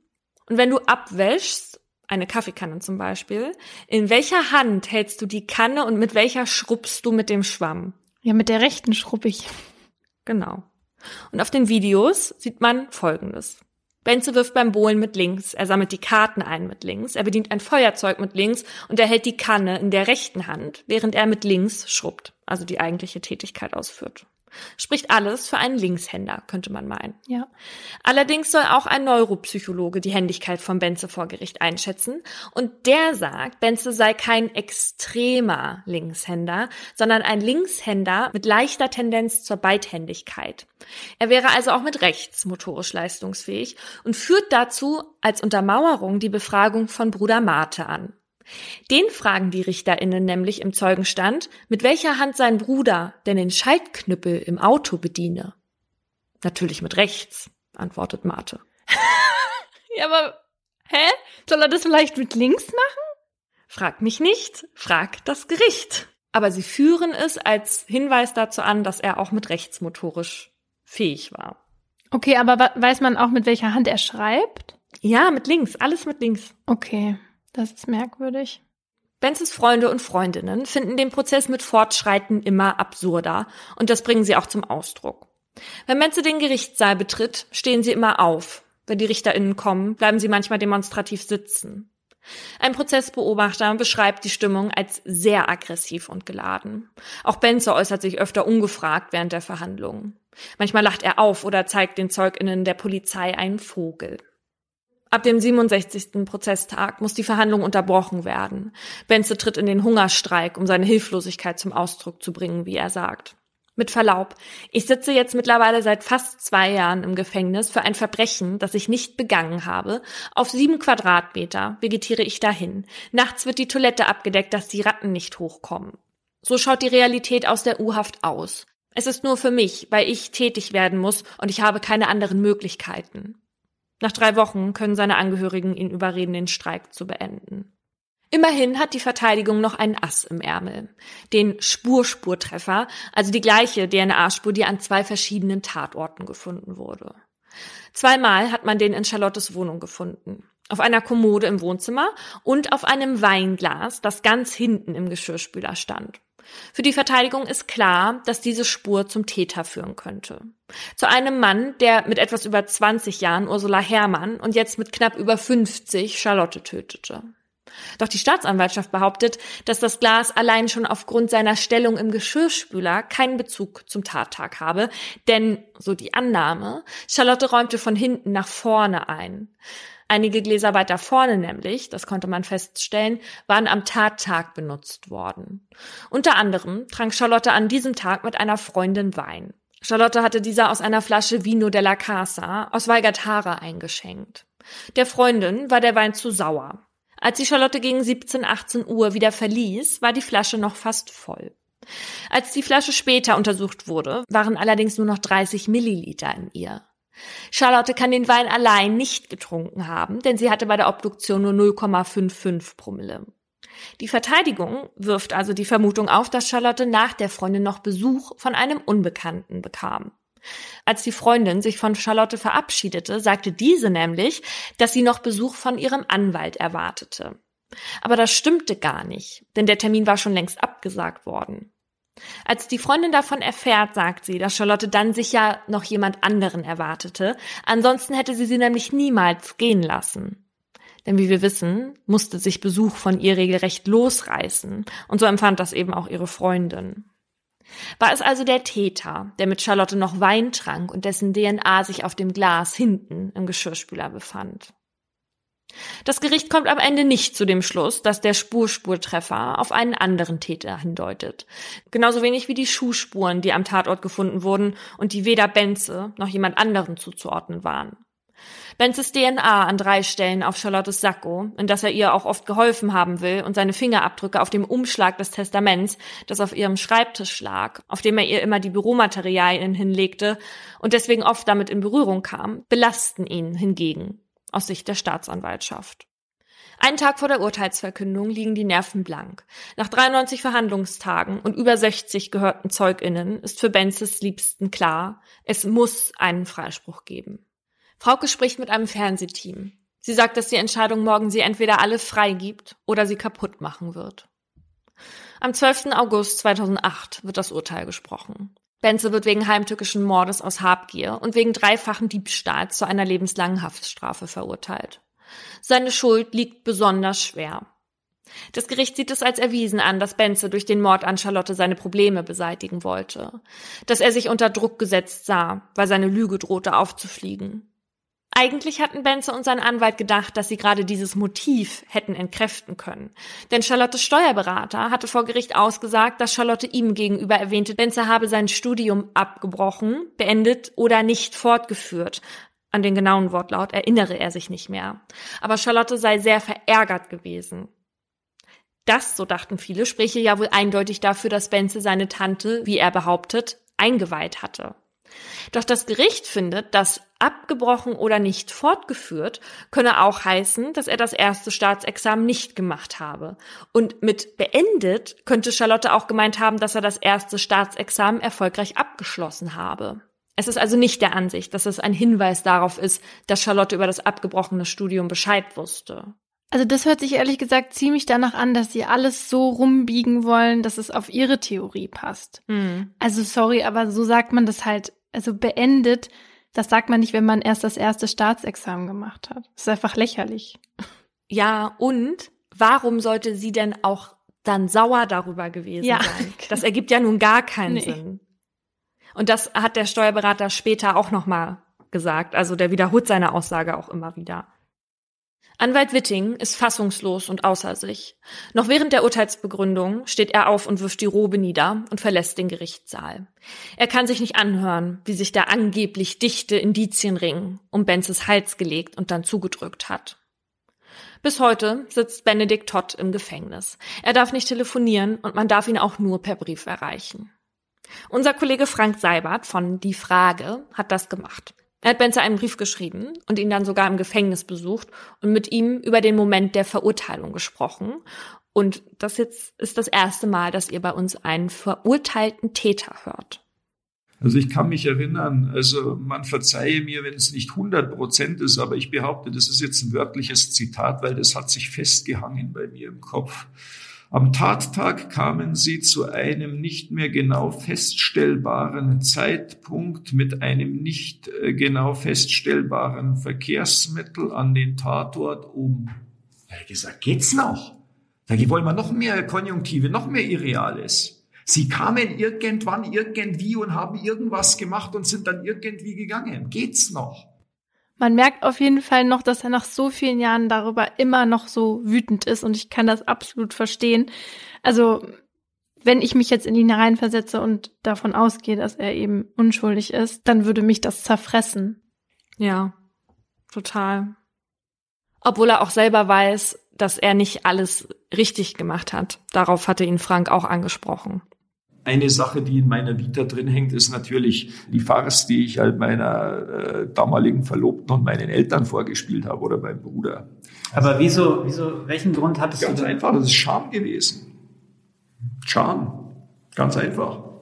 Und wenn du abwäschst, eine Kaffeekanne zum Beispiel, in welcher Hand hältst du die Kanne und mit welcher schrubbst du mit dem Schwamm? Ja, mit der rechten schrubb ich. Genau. Und auf den Videos sieht man Folgendes. Benze wirft beim Bohlen mit links, er sammelt die Karten ein mit links, er bedient ein Feuerzeug mit links und er hält die Kanne in der rechten Hand, während er mit links schrubbt, also die eigentliche Tätigkeit ausführt. Spricht alles für einen Linkshänder, könnte man meinen. Ja. Allerdings soll auch ein Neuropsychologe die Händigkeit von Benze vor Gericht einschätzen. Und der sagt, Benze sei kein extremer Linkshänder, sondern ein Linkshänder mit leichter Tendenz zur Beidhändigkeit. Er wäre also auch mit rechts motorisch leistungsfähig und führt dazu als Untermauerung die Befragung von Bruder Mate an. Den fragen die RichterInnen nämlich im Zeugenstand, mit welcher Hand sein Bruder denn den Schaltknüppel im Auto bediene. Natürlich mit rechts, antwortet Marte. ja, aber, hä? Soll er das vielleicht mit links machen? Frag mich nicht, frag das Gericht. Aber sie führen es als Hinweis dazu an, dass er auch mit rechts motorisch fähig war. Okay, aber weiß man auch, mit welcher Hand er schreibt? Ja, mit links, alles mit links. Okay. Das ist merkwürdig. Benzes Freunde und Freundinnen finden den Prozess mit Fortschreiten immer absurder und das bringen sie auch zum Ausdruck. Wenn Benze den Gerichtssaal betritt, stehen sie immer auf. Wenn die RichterInnen kommen, bleiben sie manchmal demonstrativ sitzen. Ein Prozessbeobachter beschreibt die Stimmung als sehr aggressiv und geladen. Auch Benze äußert sich öfter ungefragt während der Verhandlungen. Manchmal lacht er auf oder zeigt den ZeugInnen der Polizei einen Vogel. Ab dem 67. Prozesstag muss die Verhandlung unterbrochen werden. Benze tritt in den Hungerstreik, um seine Hilflosigkeit zum Ausdruck zu bringen, wie er sagt. Mit Verlaub, ich sitze jetzt mittlerweile seit fast zwei Jahren im Gefängnis für ein Verbrechen, das ich nicht begangen habe. Auf sieben Quadratmeter vegetiere ich dahin. Nachts wird die Toilette abgedeckt, dass die Ratten nicht hochkommen. So schaut die Realität aus der U-Haft aus. Es ist nur für mich, weil ich tätig werden muss und ich habe keine anderen Möglichkeiten. Nach drei Wochen können seine Angehörigen ihn überreden, den Streik zu beenden. Immerhin hat die Verteidigung noch einen Ass im Ärmel. Den Spurspurtreffer, also die gleiche DNA-Spur, die an zwei verschiedenen Tatorten gefunden wurde. Zweimal hat man den in Charlottes Wohnung gefunden. Auf einer Kommode im Wohnzimmer und auf einem Weinglas, das ganz hinten im Geschirrspüler stand. Für die Verteidigung ist klar, dass diese Spur zum Täter führen könnte. Zu einem Mann, der mit etwas über 20 Jahren Ursula Herrmann und jetzt mit knapp über 50 Charlotte tötete. Doch die Staatsanwaltschaft behauptet, dass das Glas allein schon aufgrund seiner Stellung im Geschirrspüler keinen Bezug zum Tattag habe, denn, so die Annahme, Charlotte räumte von hinten nach vorne ein. Einige Gläser weiter vorne nämlich, das konnte man feststellen, waren am Tattag benutzt worden. Unter anderem trank Charlotte an diesem Tag mit einer Freundin Wein. Charlotte hatte dieser aus einer Flasche Vino della Casa aus Weigertara eingeschenkt. Der Freundin war der Wein zu sauer. Als sie Charlotte gegen 17, 18 Uhr wieder verließ, war die Flasche noch fast voll. Als die Flasche später untersucht wurde, waren allerdings nur noch 30 Milliliter in ihr. Charlotte kann den Wein allein nicht getrunken haben, denn sie hatte bei der Obduktion nur 0,55 Promille. Die Verteidigung wirft also die Vermutung auf, dass Charlotte nach der Freundin noch Besuch von einem Unbekannten bekam. Als die Freundin sich von Charlotte verabschiedete, sagte diese nämlich, dass sie noch Besuch von ihrem Anwalt erwartete. Aber das stimmte gar nicht, denn der Termin war schon längst abgesagt worden. Als die Freundin davon erfährt, sagt sie, dass Charlotte dann sicher noch jemand anderen erwartete. Ansonsten hätte sie sie nämlich niemals gehen lassen. Denn wie wir wissen, musste sich Besuch von ihr regelrecht losreißen. Und so empfand das eben auch ihre Freundin. War es also der Täter, der mit Charlotte noch Wein trank und dessen DNA sich auf dem Glas hinten im Geschirrspüler befand? Das Gericht kommt am Ende nicht zu dem Schluss, dass der Spurspurtreffer auf einen anderen Täter hindeutet. Genauso wenig wie die Schuhspuren, die am Tatort gefunden wurden und die weder Benze noch jemand anderen zuzuordnen waren. Benzes DNA an drei Stellen auf Charlottes Sakko, in das er ihr auch oft geholfen haben will, und seine Fingerabdrücke auf dem Umschlag des Testaments, das auf ihrem Schreibtisch lag, auf dem er ihr immer die Büromaterialien hinlegte und deswegen oft damit in Berührung kam, belasten ihn hingegen aus Sicht der Staatsanwaltschaft. Einen Tag vor der Urteilsverkündung liegen die Nerven blank. Nach 93 Verhandlungstagen und über 60 gehörten ZeugInnen ist für Benzes Liebsten klar, es muss einen Freispruch geben. Frauke spricht mit einem Fernsehteam. Sie sagt, dass die Entscheidung morgen sie entweder alle freigibt oder sie kaputt machen wird. Am 12. August 2008 wird das Urteil gesprochen. Benze wird wegen heimtückischen Mordes aus Habgier und wegen dreifachen Diebstahls zu einer lebenslangen Haftstrafe verurteilt. Seine Schuld liegt besonders schwer. Das Gericht sieht es als erwiesen an, dass Benze durch den Mord an Charlotte seine Probleme beseitigen wollte, dass er sich unter Druck gesetzt sah, weil seine Lüge drohte aufzufliegen. Eigentlich hatten Benze und sein Anwalt gedacht, dass sie gerade dieses Motiv hätten entkräften können. Denn Charlottes Steuerberater hatte vor Gericht ausgesagt, dass Charlotte ihm gegenüber erwähnte, Benze habe sein Studium abgebrochen, beendet oder nicht fortgeführt. An den genauen Wortlaut erinnere er sich nicht mehr. Aber Charlotte sei sehr verärgert gewesen. Das, so dachten viele, spreche ja wohl eindeutig dafür, dass Benze seine Tante, wie er behauptet, eingeweiht hatte. Doch das Gericht findet, dass abgebrochen oder nicht fortgeführt könne auch heißen, dass er das erste Staatsexamen nicht gemacht habe. Und mit beendet könnte Charlotte auch gemeint haben, dass er das erste Staatsexamen erfolgreich abgeschlossen habe. Es ist also nicht der Ansicht, dass es ein Hinweis darauf ist, dass Charlotte über das abgebrochene Studium Bescheid wusste. Also das hört sich ehrlich gesagt ziemlich danach an, dass sie alles so rumbiegen wollen, dass es auf ihre Theorie passt. Mhm. Also sorry, aber so sagt man das halt, also beendet, das sagt man nicht, wenn man erst das erste Staatsexamen gemacht hat. Das ist einfach lächerlich. Ja, und warum sollte sie denn auch dann sauer darüber gewesen ja. sein? Das ergibt ja nun gar keinen nee. Sinn. Und das hat der Steuerberater später auch nochmal gesagt. Also der wiederholt seine Aussage auch immer wieder. Anwalt Witting ist fassungslos und außer sich. Noch während der Urteilsbegründung steht er auf und wirft die Robe nieder und verlässt den Gerichtssaal. Er kann sich nicht anhören, wie sich der angeblich dichte Indizienring um Benzes Hals gelegt und dann zugedrückt hat. Bis heute sitzt Benedikt Todd im Gefängnis. Er darf nicht telefonieren und man darf ihn auch nur per Brief erreichen. Unser Kollege Frank Seibert von Die Frage hat das gemacht. Er hat Benzer einen Brief geschrieben und ihn dann sogar im Gefängnis besucht und mit ihm über den Moment der Verurteilung gesprochen. Und das jetzt ist das erste Mal, dass ihr bei uns einen verurteilten Täter hört. Also ich kann mich erinnern, also man verzeihe mir, wenn es nicht 100 Prozent ist, aber ich behaupte, das ist jetzt ein wörtliches Zitat, weil das hat sich festgehangen bei mir im Kopf. Am Tattag kamen sie zu einem nicht mehr genau feststellbaren Zeitpunkt mit einem nicht äh, genau feststellbaren Verkehrsmittel an den Tatort um. Er hat gesagt, geht's noch? Da wollen wir noch mehr Konjunktive, noch mehr Irreales. Sie kamen irgendwann irgendwie und haben irgendwas gemacht und sind dann irgendwie gegangen. Geht's noch? Man merkt auf jeden Fall noch, dass er nach so vielen Jahren darüber immer noch so wütend ist und ich kann das absolut verstehen. Also, wenn ich mich jetzt in ihn hereinversetze und davon ausgehe, dass er eben unschuldig ist, dann würde mich das zerfressen. Ja, total. Obwohl er auch selber weiß, dass er nicht alles richtig gemacht hat. Darauf hatte ihn Frank auch angesprochen. Eine Sache, die in meiner Vita drin hängt, ist natürlich die Farce, die ich halt meiner äh, damaligen Verlobten und meinen Eltern vorgespielt habe oder meinem Bruder. Aber wieso, wieso, welchen Grund hattest Ganz du? Ganz einfach, das ist Scham gewesen. Scham. Ganz einfach.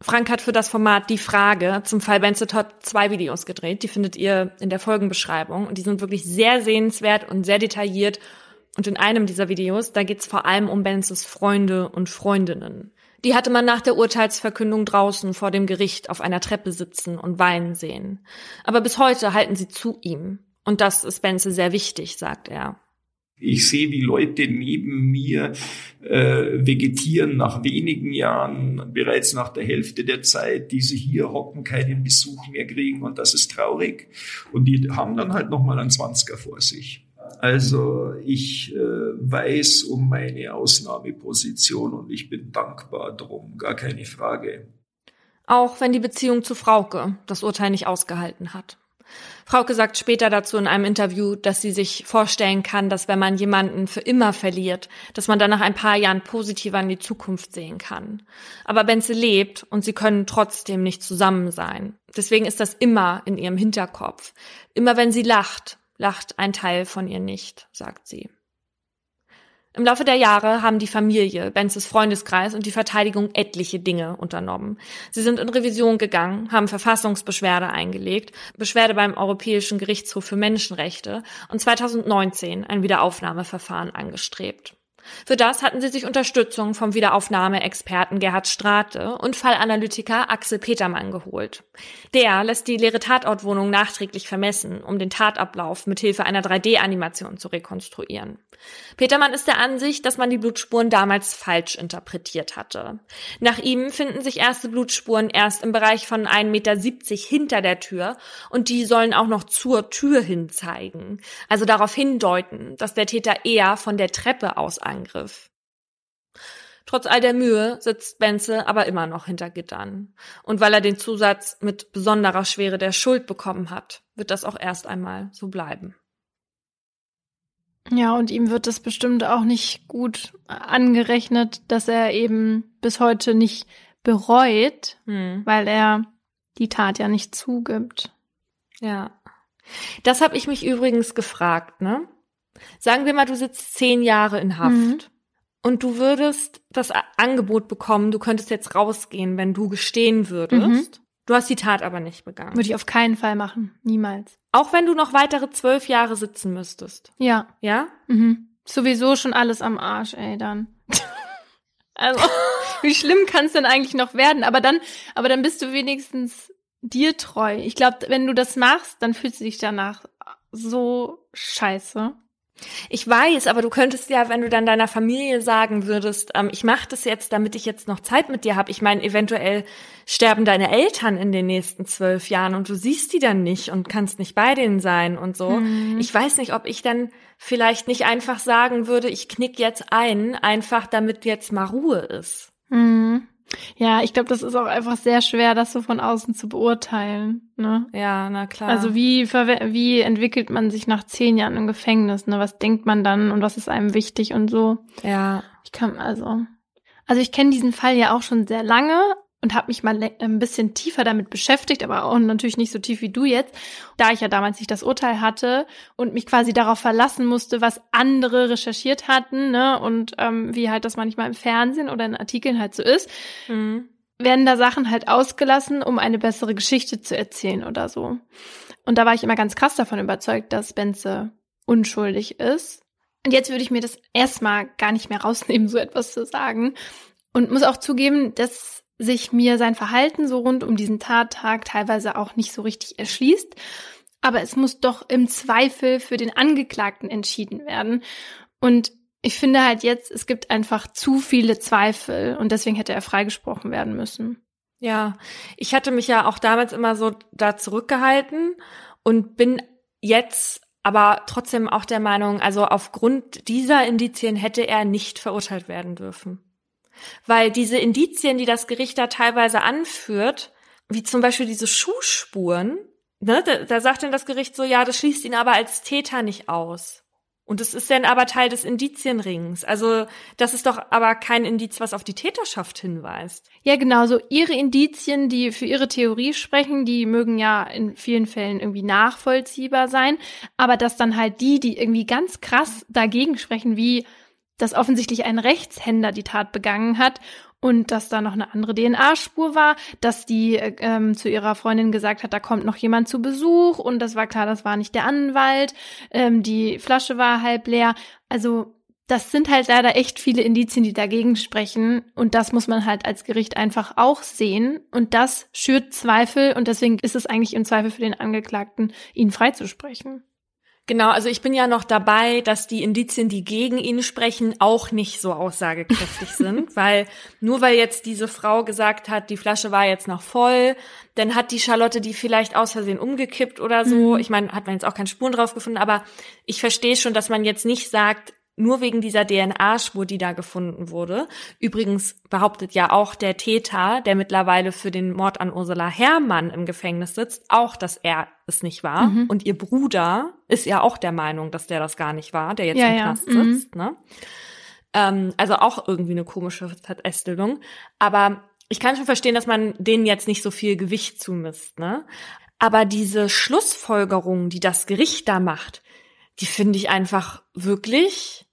Frank hat für das Format Die Frage zum Fall Benze Todd zwei Videos gedreht. Die findet ihr in der Folgenbeschreibung. Und die sind wirklich sehr sehenswert und sehr detailliert. Und in einem dieser Videos, da geht's vor allem um Benzes Freunde und Freundinnen. Die hatte man nach der Urteilsverkündung draußen vor dem Gericht auf einer Treppe sitzen und weinen sehen. Aber bis heute halten sie zu ihm. Und das ist Benze sehr wichtig, sagt er. Ich sehe, wie Leute neben mir äh, vegetieren nach wenigen Jahren, bereits nach der Hälfte der Zeit, die sie hier hocken, keinen Besuch mehr kriegen und das ist traurig. Und die haben dann halt nochmal einen Zwanziger vor sich. Also ich äh, weiß um meine Ausnahmeposition und ich bin dankbar drum, gar keine Frage. Auch wenn die Beziehung zu Frauke das Urteil nicht ausgehalten hat. Frauke sagt später dazu in einem Interview, dass sie sich vorstellen kann, dass wenn man jemanden für immer verliert, dass man dann nach ein paar Jahren positiver in die Zukunft sehen kann. Aber Benze lebt und sie können trotzdem nicht zusammen sein. Deswegen ist das immer in ihrem Hinterkopf. Immer wenn sie lacht, lacht ein Teil von ihr nicht, sagt sie. Im Laufe der Jahre haben die Familie, Benzes Freundeskreis und die Verteidigung etliche Dinge unternommen. Sie sind in Revision gegangen, haben Verfassungsbeschwerde eingelegt, Beschwerde beim Europäischen Gerichtshof für Menschenrechte und 2019 ein Wiederaufnahmeverfahren angestrebt. Für das hatten sie sich Unterstützung vom Wiederaufnahmeexperten Gerhard Strate und Fallanalytiker Axel Petermann geholt. Der lässt die leere Tatortwohnung nachträglich vermessen, um den Tatablauf mithilfe einer 3D-Animation zu rekonstruieren. Petermann ist der Ansicht, dass man die Blutspuren damals falsch interpretiert hatte. Nach ihm finden sich erste Blutspuren erst im Bereich von 1,70 Meter hinter der Tür und die sollen auch noch zur Tür hin zeigen. Also darauf hindeuten, dass der Täter eher von der Treppe aus angriff. Trotz all der Mühe sitzt Benze aber immer noch hinter Gittern. Und weil er den Zusatz mit besonderer Schwere der Schuld bekommen hat, wird das auch erst einmal so bleiben. Ja, und ihm wird es bestimmt auch nicht gut angerechnet, dass er eben bis heute nicht bereut, hm. weil er die Tat ja nicht zugibt. Ja. Das habe ich mich übrigens gefragt, ne? Sagen wir mal, du sitzt zehn Jahre in Haft mhm. und du würdest das Angebot bekommen, du könntest jetzt rausgehen, wenn du gestehen würdest. Mhm. Du hast die Tat aber nicht begangen. Würde ich auf keinen Fall machen. Niemals. Auch wenn du noch weitere zwölf Jahre sitzen müsstest. Ja. Ja? Mhm. Sowieso schon alles am Arsch, ey, dann. also, wie schlimm kann es denn eigentlich noch werden? Aber dann, aber dann bist du wenigstens dir treu. Ich glaube, wenn du das machst, dann fühlst du dich danach so scheiße. Ich weiß, aber du könntest ja, wenn du dann deiner Familie sagen würdest, ähm, ich mache das jetzt, damit ich jetzt noch Zeit mit dir habe. Ich meine, eventuell sterben deine Eltern in den nächsten zwölf Jahren und du siehst die dann nicht und kannst nicht bei denen sein und so. Mhm. Ich weiß nicht, ob ich dann vielleicht nicht einfach sagen würde, ich knick jetzt ein, einfach damit jetzt mal Ruhe ist. Mhm. Ja, ich glaube, das ist auch einfach sehr schwer, das so von außen zu beurteilen. Ne? Ja, na klar. Also wie, wie entwickelt man sich nach zehn Jahren im Gefängnis? Ne? Was denkt man dann und was ist einem wichtig und so? Ja. Ich kann also. Also ich kenne diesen Fall ja auch schon sehr lange, und habe mich mal ein bisschen tiefer damit beschäftigt, aber auch natürlich nicht so tief wie du jetzt, da ich ja damals nicht das Urteil hatte und mich quasi darauf verlassen musste, was andere recherchiert hatten, ne, und ähm, wie halt das manchmal im Fernsehen oder in Artikeln halt so ist, mhm. werden da Sachen halt ausgelassen, um eine bessere Geschichte zu erzählen oder so. Und da war ich immer ganz krass davon überzeugt, dass Benze unschuldig ist. Und jetzt würde ich mir das erstmal gar nicht mehr rausnehmen, so etwas zu sagen. Und muss auch zugeben, dass sich mir sein Verhalten so rund um diesen Tattag teilweise auch nicht so richtig erschließt. Aber es muss doch im Zweifel für den Angeklagten entschieden werden. Und ich finde halt jetzt, es gibt einfach zu viele Zweifel und deswegen hätte er freigesprochen werden müssen. Ja, ich hatte mich ja auch damals immer so da zurückgehalten und bin jetzt aber trotzdem auch der Meinung, also aufgrund dieser Indizien hätte er nicht verurteilt werden dürfen. Weil diese Indizien, die das Gericht da teilweise anführt, wie zum Beispiel diese Schuhspuren, ne, da, da sagt dann das Gericht so, ja, das schließt ihn aber als Täter nicht aus. Und es ist dann aber Teil des Indizienrings. Also das ist doch aber kein Indiz, was auf die Täterschaft hinweist. Ja, genau. So ihre Indizien, die für ihre Theorie sprechen, die mögen ja in vielen Fällen irgendwie nachvollziehbar sein. Aber dass dann halt die, die irgendwie ganz krass dagegen sprechen, wie dass offensichtlich ein Rechtshänder die Tat begangen hat und dass da noch eine andere DNA-Spur war, dass die ähm, zu ihrer Freundin gesagt hat, da kommt noch jemand zu Besuch und das war klar, das war nicht der Anwalt, ähm, die Flasche war halb leer. Also das sind halt leider echt viele Indizien, die dagegen sprechen und das muss man halt als Gericht einfach auch sehen und das schürt Zweifel und deswegen ist es eigentlich im Zweifel für den Angeklagten, ihn freizusprechen. Genau, also ich bin ja noch dabei, dass die Indizien, die gegen ihn sprechen, auch nicht so aussagekräftig sind, weil nur weil jetzt diese Frau gesagt hat, die Flasche war jetzt noch voll, dann hat die Charlotte die vielleicht aus Versehen umgekippt oder so. Mhm. Ich meine, hat man jetzt auch keine Spuren drauf gefunden, aber ich verstehe schon, dass man jetzt nicht sagt, nur wegen dieser DNA-Spur, die da gefunden wurde. Übrigens behauptet ja auch der Täter, der mittlerweile für den Mord an Ursula Herrmann im Gefängnis sitzt, auch, dass er es nicht war. Mhm. Und ihr Bruder ist ja auch der Meinung, dass der das gar nicht war, der jetzt ja, im ja. Knast mhm. sitzt. Ne? Ähm, also auch irgendwie eine komische Verästelung. Aber ich kann schon verstehen, dass man denen jetzt nicht so viel Gewicht zumisst. Ne? Aber diese Schlussfolgerung, die das Gericht da macht, die finde ich einfach wirklich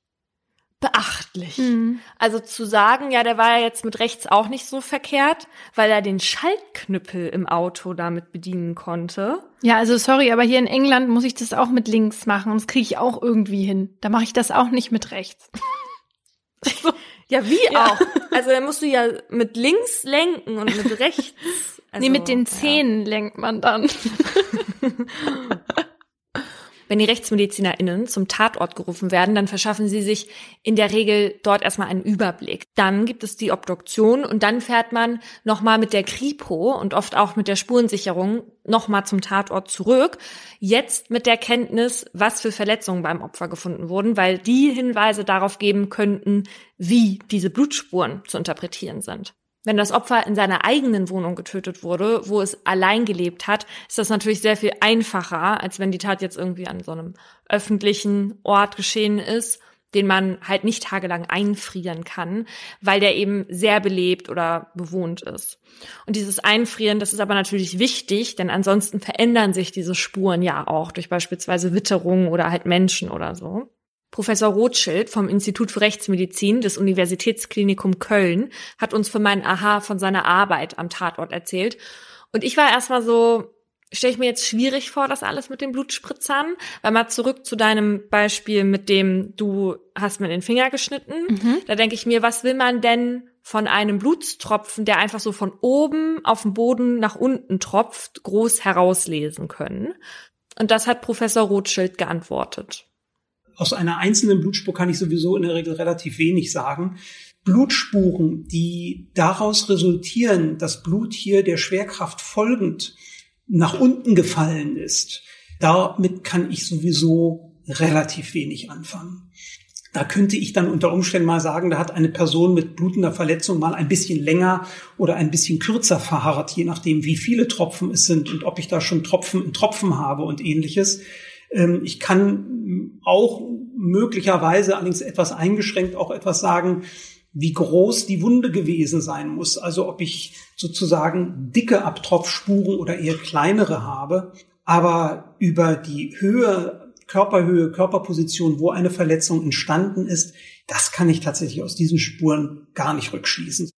beachtlich. Mhm. Also zu sagen, ja, der war ja jetzt mit rechts auch nicht so verkehrt, weil er den Schaltknüppel im Auto damit bedienen konnte. Ja, also sorry, aber hier in England muss ich das auch mit links machen und das kriege ich auch irgendwie hin. Da mache ich das auch nicht mit rechts. Ja, wie ja. auch? Also da musst du ja mit links lenken und mit rechts. Also, nee, mit den Zähnen ja. lenkt man dann. Wenn die RechtsmedizinerInnen zum Tatort gerufen werden, dann verschaffen sie sich in der Regel dort erstmal einen Überblick. Dann gibt es die Obduktion und dann fährt man nochmal mit der Kripo und oft auch mit der Spurensicherung nochmal zum Tatort zurück. Jetzt mit der Kenntnis, was für Verletzungen beim Opfer gefunden wurden, weil die Hinweise darauf geben könnten, wie diese Blutspuren zu interpretieren sind. Wenn das Opfer in seiner eigenen Wohnung getötet wurde, wo es allein gelebt hat, ist das natürlich sehr viel einfacher, als wenn die Tat jetzt irgendwie an so einem öffentlichen Ort geschehen ist, den man halt nicht tagelang einfrieren kann, weil der eben sehr belebt oder bewohnt ist. Und dieses Einfrieren, das ist aber natürlich wichtig, denn ansonsten verändern sich diese Spuren ja auch durch beispielsweise Witterung oder halt Menschen oder so. Professor Rothschild vom Institut für Rechtsmedizin des Universitätsklinikum Köln hat uns für meinen Aha von seiner Arbeit am Tatort erzählt. Und ich war erstmal so, stelle ich mir jetzt schwierig vor, das alles mit den Blutspritzern. Weil mal zurück zu deinem Beispiel mit dem, du hast mir den Finger geschnitten. Mhm. Da denke ich mir, was will man denn von einem Blutstropfen, der einfach so von oben auf den Boden nach unten tropft, groß herauslesen können? Und das hat Professor Rothschild geantwortet aus einer einzelnen Blutspur kann ich sowieso in der Regel relativ wenig sagen. Blutspuren, die daraus resultieren, dass Blut hier der Schwerkraft folgend nach unten gefallen ist, damit kann ich sowieso relativ wenig anfangen. Da könnte ich dann unter Umständen mal sagen, da hat eine Person mit blutender Verletzung mal ein bisschen länger oder ein bisschen kürzer verharrt, je nachdem, wie viele Tropfen es sind und ob ich da schon Tropfen in Tropfen habe und ähnliches. Ähm, ich kann auch möglicherweise allerdings etwas eingeschränkt auch etwas sagen, wie groß die Wunde gewesen sein muss. Also ob ich sozusagen dicke Abtropfspuren oder eher kleinere habe. Aber über die Höhe, Körperhöhe, Körperposition, wo eine Verletzung entstanden ist, das kann ich tatsächlich aus diesen Spuren gar nicht rückschließen.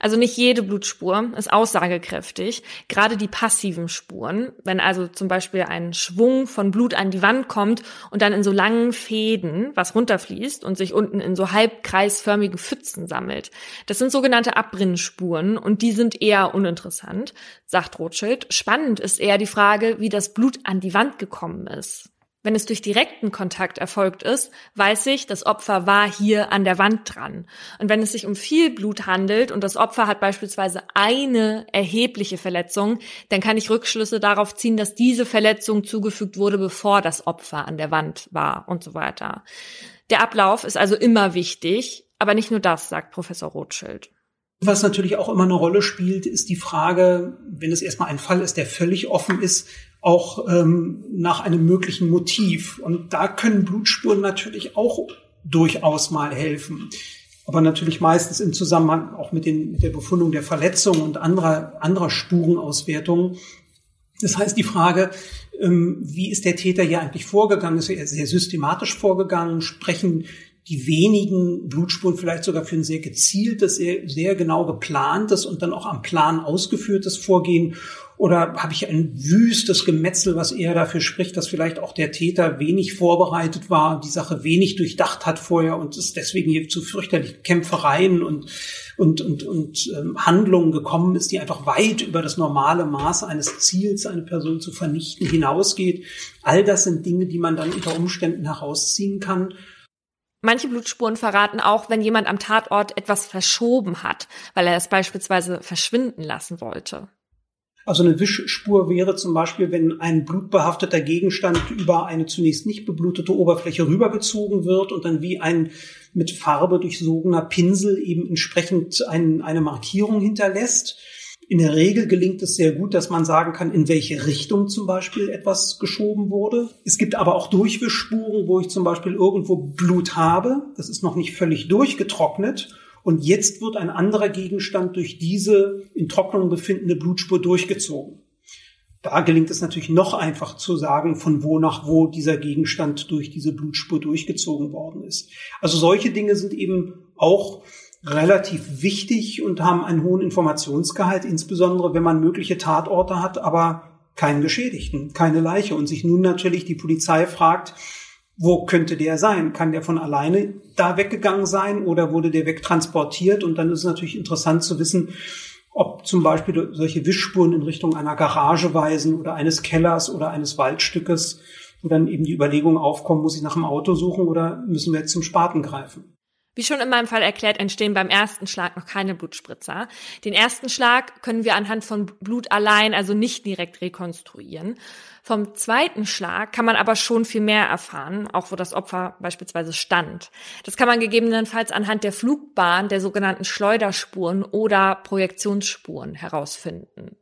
Also nicht jede Blutspur ist aussagekräftig, gerade die passiven Spuren, wenn also zum Beispiel ein Schwung von Blut an die Wand kommt und dann in so langen Fäden was runterfließt und sich unten in so halbkreisförmigen Pfützen sammelt. Das sind sogenannte Abrinnenspuren und die sind eher uninteressant, sagt Rothschild. Spannend ist eher die Frage, wie das Blut an die Wand gekommen ist. Wenn es durch direkten Kontakt erfolgt ist, weiß ich, das Opfer war hier an der Wand dran. Und wenn es sich um viel Blut handelt und das Opfer hat beispielsweise eine erhebliche Verletzung, dann kann ich Rückschlüsse darauf ziehen, dass diese Verletzung zugefügt wurde, bevor das Opfer an der Wand war und so weiter. Der Ablauf ist also immer wichtig, aber nicht nur das, sagt Professor Rothschild. Was natürlich auch immer eine Rolle spielt, ist die Frage, wenn es erstmal ein Fall ist, der völlig offen ist, auch ähm, nach einem möglichen Motiv. Und da können Blutspuren natürlich auch durchaus mal helfen. Aber natürlich meistens im Zusammenhang auch mit, den, mit der Befundung der Verletzung und anderer, anderer Spurenauswertungen. Das heißt, die Frage, ähm, wie ist der Täter hier eigentlich vorgegangen? Ist er sehr systematisch vorgegangen? Sprechen die wenigen Blutspuren vielleicht sogar für ein sehr gezieltes, sehr, sehr genau geplantes und dann auch am Plan ausgeführtes Vorgehen? Oder habe ich ein wüstes Gemetzel, was eher dafür spricht, dass vielleicht auch der Täter wenig vorbereitet war, die Sache wenig durchdacht hat vorher und es deswegen hier zu fürchterlichen Kämpfereien und, und, und, und ähm, Handlungen gekommen ist, die einfach weit über das normale Maß eines Ziels, eine Person zu vernichten, hinausgeht. All das sind Dinge, die man dann unter Umständen herausziehen kann. Manche Blutspuren verraten auch, wenn jemand am Tatort etwas verschoben hat, weil er es beispielsweise verschwinden lassen wollte. Also eine Wischspur wäre zum Beispiel, wenn ein blutbehafteter Gegenstand über eine zunächst nicht beblutete Oberfläche rübergezogen wird und dann wie ein mit Farbe durchsogener Pinsel eben entsprechend ein, eine Markierung hinterlässt. In der Regel gelingt es sehr gut, dass man sagen kann, in welche Richtung zum Beispiel etwas geschoben wurde. Es gibt aber auch Durchwischspuren, wo ich zum Beispiel irgendwo Blut habe. Das ist noch nicht völlig durchgetrocknet und jetzt wird ein anderer Gegenstand durch diese in Trocknung befindende Blutspur durchgezogen. Da gelingt es natürlich noch einfach zu sagen, von wo nach wo dieser Gegenstand durch diese Blutspur durchgezogen worden ist. Also solche Dinge sind eben auch relativ wichtig und haben einen hohen Informationsgehalt, insbesondere wenn man mögliche Tatorte hat, aber keinen Geschädigten, keine Leiche und sich nun natürlich die Polizei fragt, wo könnte der sein? Kann der von alleine da weggegangen sein oder wurde der wegtransportiert? Und dann ist es natürlich interessant zu wissen, ob zum Beispiel solche Wischspuren in Richtung einer Garage weisen oder eines Kellers oder eines Waldstückes, wo dann eben die Überlegung aufkommt, muss ich nach dem Auto suchen oder müssen wir jetzt zum Spaten greifen? Wie schon in meinem Fall erklärt, entstehen beim ersten Schlag noch keine Blutspritzer. Den ersten Schlag können wir anhand von Blut allein, also nicht direkt rekonstruieren. Vom zweiten Schlag kann man aber schon viel mehr erfahren, auch wo das Opfer beispielsweise stand. Das kann man gegebenenfalls anhand der Flugbahn, der sogenannten Schleuderspuren oder Projektionsspuren herausfinden.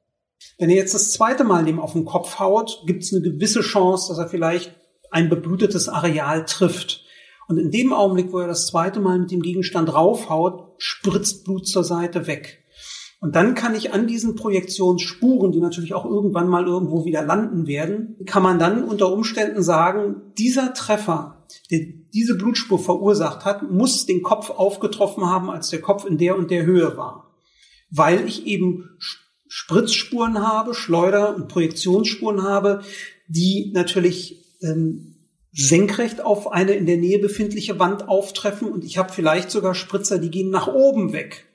Wenn er jetzt das zweite Mal dem auf den Kopf haut, gibt es eine gewisse Chance, dass er vielleicht ein beblutetes Areal trifft. Und in dem Augenblick, wo er das zweite Mal mit dem Gegenstand raufhaut, spritzt Blut zur Seite weg. Und dann kann ich an diesen Projektionsspuren, die natürlich auch irgendwann mal irgendwo wieder landen werden, kann man dann unter Umständen sagen, dieser Treffer, der diese Blutspur verursacht hat, muss den Kopf aufgetroffen haben, als der Kopf in der und der Höhe war. Weil ich eben Spritzspuren habe, Schleuder- und Projektionsspuren habe, die natürlich ähm, senkrecht auf eine in der Nähe befindliche Wand auftreffen und ich habe vielleicht sogar Spritzer, die gehen nach oben weg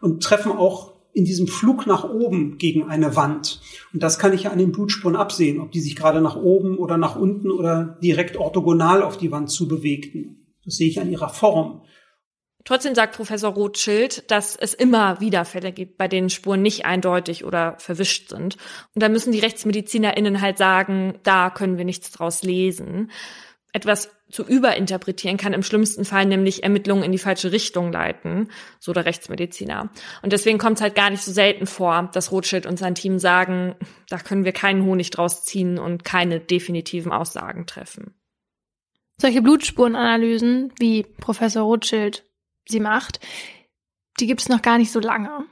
und treffen auch in diesem Flug nach oben gegen eine Wand. Und das kann ich ja an den Blutspuren absehen, ob die sich gerade nach oben oder nach unten oder direkt orthogonal auf die Wand zu bewegten. Das sehe ich an ihrer Form. Trotzdem sagt Professor Rothschild, dass es immer wieder Fälle gibt, bei denen Spuren nicht eindeutig oder verwischt sind. Und da müssen die RechtsmedizinerInnen halt sagen, da können wir nichts draus lesen. Etwas zu überinterpretieren kann im schlimmsten Fall nämlich Ermittlungen in die falsche Richtung leiten, so der Rechtsmediziner. Und deswegen kommt es halt gar nicht so selten vor, dass Rothschild und sein Team sagen, da können wir keinen Honig draus ziehen und keine definitiven Aussagen treffen. Solche Blutspurenanalysen, wie Professor Rothschild sie macht, die gibt es noch gar nicht so lange.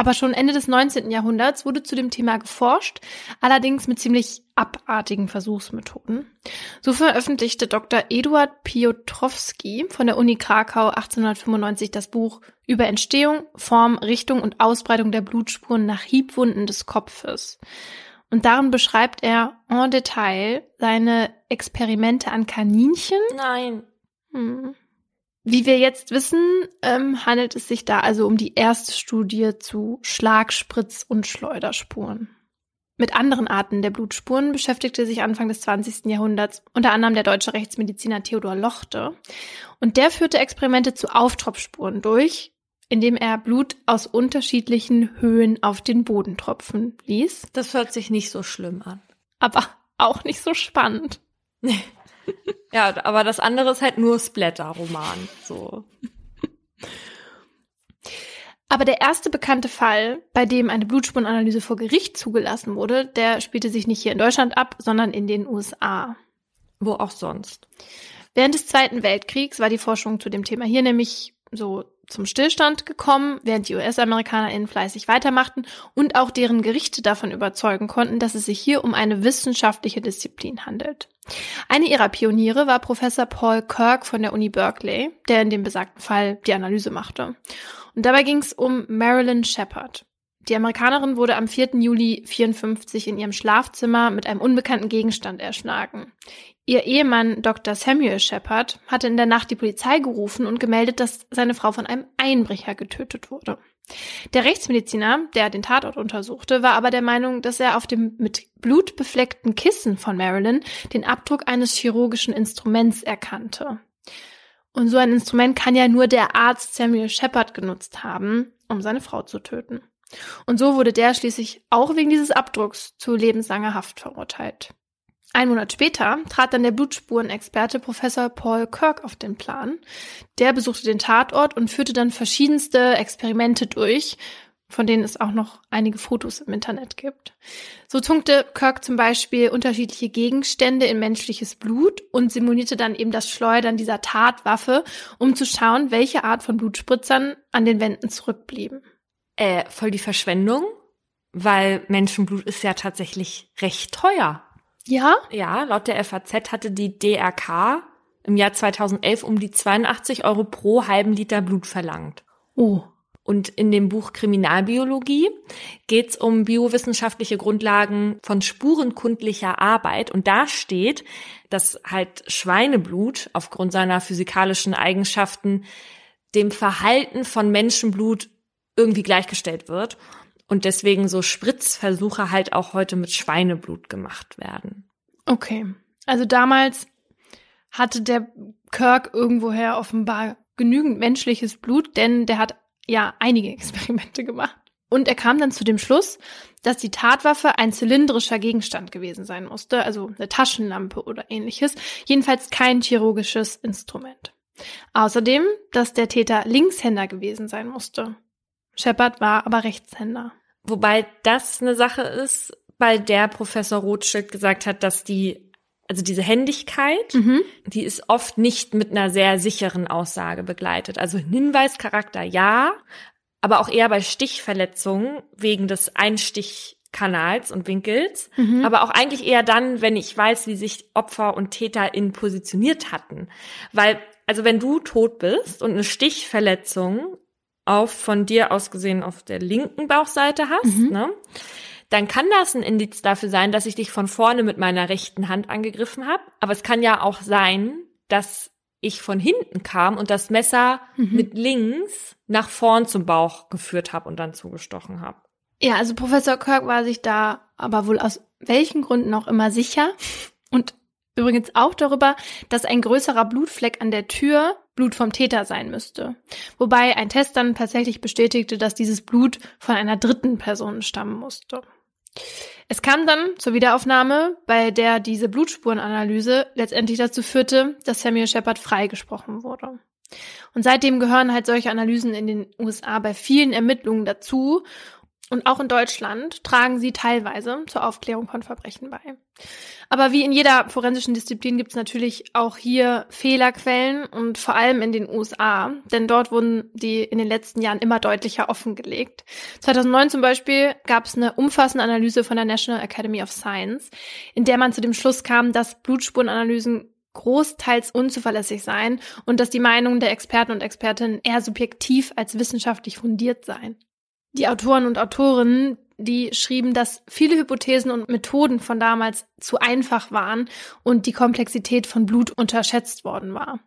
Aber schon Ende des 19. Jahrhunderts wurde zu dem Thema geforscht, allerdings mit ziemlich abartigen Versuchsmethoden. So veröffentlichte Dr. Eduard Piotrowski von der Uni Krakau 1895 das Buch über Entstehung, Form, Richtung und Ausbreitung der Blutspuren nach Hiebwunden des Kopfes. Und darin beschreibt er en Detail seine Experimente an Kaninchen. Nein. Hm. Wie wir jetzt wissen, ähm, handelt es sich da also um die erste Studie zu Schlagspritz- und Schleuderspuren. Mit anderen Arten der Blutspuren beschäftigte sich Anfang des 20. Jahrhunderts unter anderem der deutsche Rechtsmediziner Theodor Lochte. Und der führte Experimente zu Auftropfspuren durch, indem er Blut aus unterschiedlichen Höhen auf den Boden tropfen ließ. Das hört sich nicht so schlimm an. Aber auch nicht so spannend. Ja, aber das andere ist halt nur Splatter-Roman. So. Aber der erste bekannte Fall, bei dem eine Blutspurenanalyse vor Gericht zugelassen wurde, der spielte sich nicht hier in Deutschland ab, sondern in den USA. Wo auch sonst. Während des Zweiten Weltkriegs war die Forschung zu dem Thema hier nämlich so zum Stillstand gekommen, während die US-AmerikanerInnen fleißig weitermachten und auch deren Gerichte davon überzeugen konnten, dass es sich hier um eine wissenschaftliche Disziplin handelt. Eine ihrer Pioniere war Professor Paul Kirk von der Uni Berkeley, der in dem besagten Fall die Analyse machte. Und dabei ging es um Marilyn Shepard. Die Amerikanerin wurde am 4. Juli 54 in ihrem Schlafzimmer mit einem unbekannten Gegenstand erschlagen. Ihr Ehemann Dr. Samuel Shepard hatte in der Nacht die Polizei gerufen und gemeldet, dass seine Frau von einem Einbrecher getötet wurde. Der Rechtsmediziner, der den Tatort untersuchte, war aber der Meinung, dass er auf dem mit Blut befleckten Kissen von Marilyn den Abdruck eines chirurgischen Instruments erkannte. Und so ein Instrument kann ja nur der Arzt Samuel Shepard genutzt haben, um seine Frau zu töten. Und so wurde der schließlich auch wegen dieses Abdrucks zu lebenslanger Haft verurteilt. Ein Monat später trat dann der Blutspurenexperte Professor Paul Kirk auf den Plan. Der besuchte den Tatort und führte dann verschiedenste Experimente durch, von denen es auch noch einige Fotos im Internet gibt. So tunkte Kirk zum Beispiel unterschiedliche Gegenstände in menschliches Blut und simulierte dann eben das Schleudern dieser Tatwaffe, um zu schauen, welche Art von Blutspritzern an den Wänden zurückblieben. Äh, voll die Verschwendung, weil Menschenblut ist ja tatsächlich recht teuer. Ja? Ja, laut der FAZ hatte die DRK im Jahr 2011 um die 82 Euro pro halben Liter Blut verlangt. Oh. Und in dem Buch Kriminalbiologie geht es um biowissenschaftliche Grundlagen von spurenkundlicher Arbeit. Und da steht, dass halt Schweineblut aufgrund seiner physikalischen Eigenschaften dem Verhalten von Menschenblut irgendwie gleichgestellt wird. Und deswegen so Spritzversuche halt auch heute mit Schweineblut gemacht werden. Okay. Also damals hatte der Kirk irgendwoher offenbar genügend menschliches Blut, denn der hat ja einige Experimente gemacht. Und er kam dann zu dem Schluss, dass die Tatwaffe ein zylindrischer Gegenstand gewesen sein musste, also eine Taschenlampe oder ähnliches, jedenfalls kein chirurgisches Instrument. Außerdem, dass der Täter Linkshänder gewesen sein musste. Shepard war aber Rechtshänder. Wobei das eine Sache ist, bei der Professor Rothschild gesagt hat, dass die, also diese Händigkeit, Mhm. die ist oft nicht mit einer sehr sicheren Aussage begleitet. Also Hinweischarakter ja, aber auch eher bei Stichverletzungen wegen des Einstichkanals und Winkels. Mhm. Aber auch eigentlich eher dann, wenn ich weiß, wie sich Opfer und TäterInnen positioniert hatten. Weil, also wenn du tot bist und eine Stichverletzung auf von dir aus gesehen auf der linken Bauchseite hast, Mhm. ne? Dann kann das ein Indiz dafür sein, dass ich dich von vorne mit meiner rechten Hand angegriffen habe. Aber es kann ja auch sein, dass ich von hinten kam und das Messer Mhm. mit links nach vorn zum Bauch geführt habe und dann zugestochen habe. Ja, also Professor Kirk war sich da aber wohl aus welchen Gründen auch immer sicher und übrigens auch darüber, dass ein größerer Blutfleck an der Tür Blut vom Täter sein müsste. Wobei ein Test dann tatsächlich bestätigte, dass dieses Blut von einer dritten Person stammen musste. Es kam dann zur Wiederaufnahme, bei der diese Blutspurenanalyse letztendlich dazu führte, dass Samuel Shepard freigesprochen wurde. Und seitdem gehören halt solche Analysen in den USA bei vielen Ermittlungen dazu und auch in Deutschland tragen sie teilweise zur Aufklärung von Verbrechen bei. Aber wie in jeder forensischen Disziplin gibt es natürlich auch hier Fehlerquellen und vor allem in den USA, denn dort wurden die in den letzten Jahren immer deutlicher offengelegt. 2009 zum Beispiel gab es eine umfassende Analyse von der National Academy of Science, in der man zu dem Schluss kam, dass Blutspurenanalysen großteils unzuverlässig seien und dass die Meinungen der Experten und Expertinnen eher subjektiv als wissenschaftlich fundiert seien. Die Autoren und Autorinnen, die schrieben, dass viele Hypothesen und Methoden von damals zu einfach waren und die Komplexität von Blut unterschätzt worden war.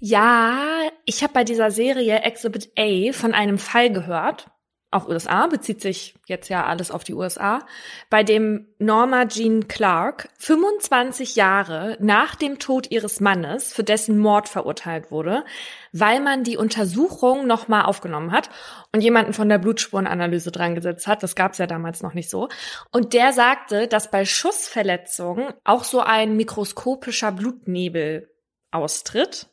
Ja, ich habe bei dieser Serie Exhibit A von einem Fall gehört, auch USA, bezieht sich jetzt ja alles auf die USA, bei dem Norma Jean Clark 25 Jahre nach dem Tod ihres Mannes für dessen Mord verurteilt wurde, weil man die Untersuchung nochmal aufgenommen hat und jemanden von der Blutspurenanalyse dran gesetzt hat. Das gab's ja damals noch nicht so. Und der sagte, dass bei Schussverletzungen auch so ein mikroskopischer Blutnebel austritt.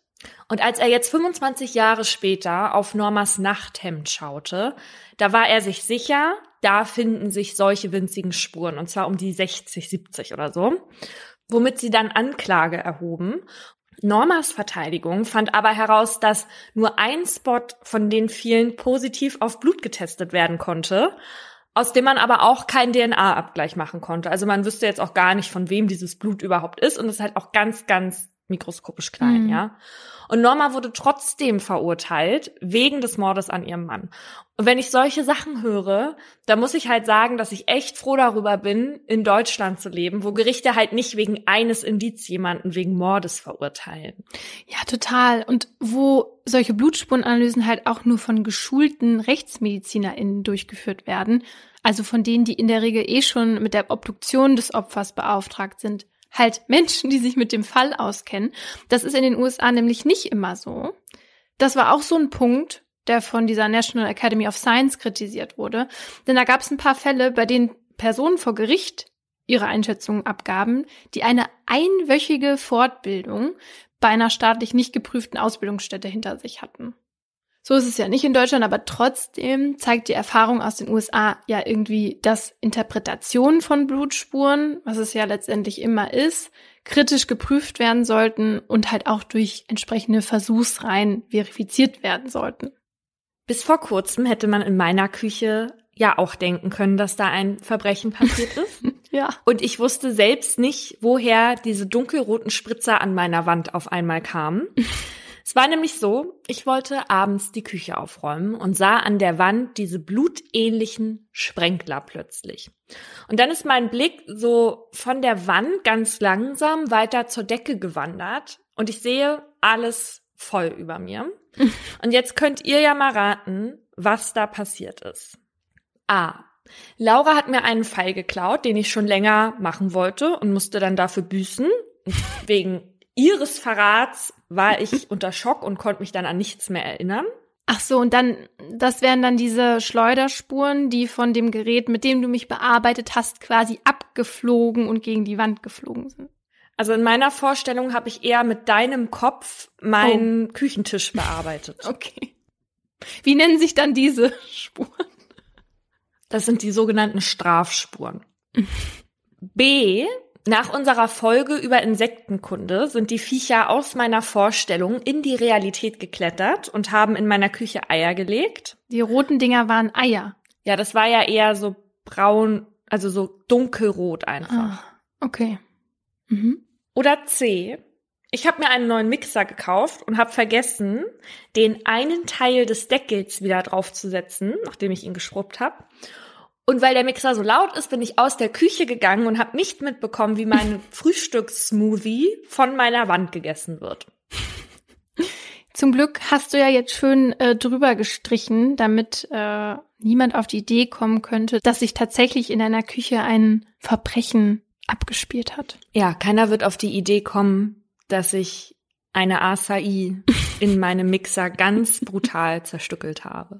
Und als er jetzt 25 Jahre später auf Normas Nachthemd schaute, da war er sich sicher, da finden sich solche winzigen Spuren, und zwar um die 60, 70 oder so, womit sie dann Anklage erhoben. Normas Verteidigung fand aber heraus, dass nur ein Spot von den vielen positiv auf Blut getestet werden konnte, aus dem man aber auch keinen DNA-Abgleich machen konnte. Also man wüsste jetzt auch gar nicht, von wem dieses Blut überhaupt ist und es ist halt auch ganz, ganz mikroskopisch klein, Mhm. ja. Und Norma wurde trotzdem verurteilt wegen des Mordes an ihrem Mann. Und wenn ich solche Sachen höre, da muss ich halt sagen, dass ich echt froh darüber bin, in Deutschland zu leben, wo Gerichte halt nicht wegen eines Indiz jemanden wegen Mordes verurteilen. Ja, total. Und wo solche Blutspurenanalysen halt auch nur von geschulten RechtsmedizinerInnen durchgeführt werden, also von denen, die in der Regel eh schon mit der Obduktion des Opfers beauftragt sind. Halt Menschen, die sich mit dem Fall auskennen. Das ist in den USA nämlich nicht immer so. Das war auch so ein Punkt, der von dieser National Academy of Science kritisiert wurde. Denn da gab es ein paar Fälle, bei denen Personen vor Gericht ihre Einschätzungen abgaben, die eine einwöchige Fortbildung bei einer staatlich nicht geprüften Ausbildungsstätte hinter sich hatten. So ist es ja nicht in Deutschland, aber trotzdem zeigt die Erfahrung aus den USA ja irgendwie, dass Interpretationen von Blutspuren, was es ja letztendlich immer ist, kritisch geprüft werden sollten und halt auch durch entsprechende Versuchsreihen verifiziert werden sollten. Bis vor kurzem hätte man in meiner Küche ja auch denken können, dass da ein Verbrechen passiert ist. Ja. Und ich wusste selbst nicht, woher diese dunkelroten Spritzer an meiner Wand auf einmal kamen. Es war nämlich so, ich wollte abends die Küche aufräumen und sah an der Wand diese blutähnlichen Sprenkler plötzlich. Und dann ist mein Blick so von der Wand ganz langsam weiter zur Decke gewandert und ich sehe alles voll über mir. Und jetzt könnt ihr ja mal raten, was da passiert ist. A. Laura hat mir einen Pfeil geklaut, den ich schon länger machen wollte und musste dann dafür büßen. Wegen ihres Verrats war ich unter Schock und konnte mich dann an nichts mehr erinnern. Ach so, und dann, das wären dann diese Schleuderspuren, die von dem Gerät, mit dem du mich bearbeitet hast, quasi abgeflogen und gegen die Wand geflogen sind. Also in meiner Vorstellung habe ich eher mit deinem Kopf meinen oh. Küchentisch bearbeitet. Okay. Wie nennen sich dann diese Spuren? Das sind die sogenannten Strafspuren. B nach unserer Folge über Insektenkunde sind die Viecher aus meiner Vorstellung in die Realität geklettert und haben in meiner Küche Eier gelegt. Die roten Dinger waren Eier. Ja, das war ja eher so braun, also so dunkelrot einfach. Ah, okay. Mhm. Oder C. Ich habe mir einen neuen Mixer gekauft und habe vergessen, den einen Teil des Deckels wieder draufzusetzen, nachdem ich ihn geschrubbt habe. Und weil der Mixer so laut ist, bin ich aus der Küche gegangen und habe nicht mitbekommen, wie mein Frühstückssmoothie von meiner Wand gegessen wird. Zum Glück hast du ja jetzt schön äh, drüber gestrichen, damit äh, niemand auf die Idee kommen könnte, dass sich tatsächlich in deiner Küche ein Verbrechen abgespielt hat. Ja, keiner wird auf die Idee kommen, dass ich eine Acai in meinem Mixer ganz brutal zerstückelt habe.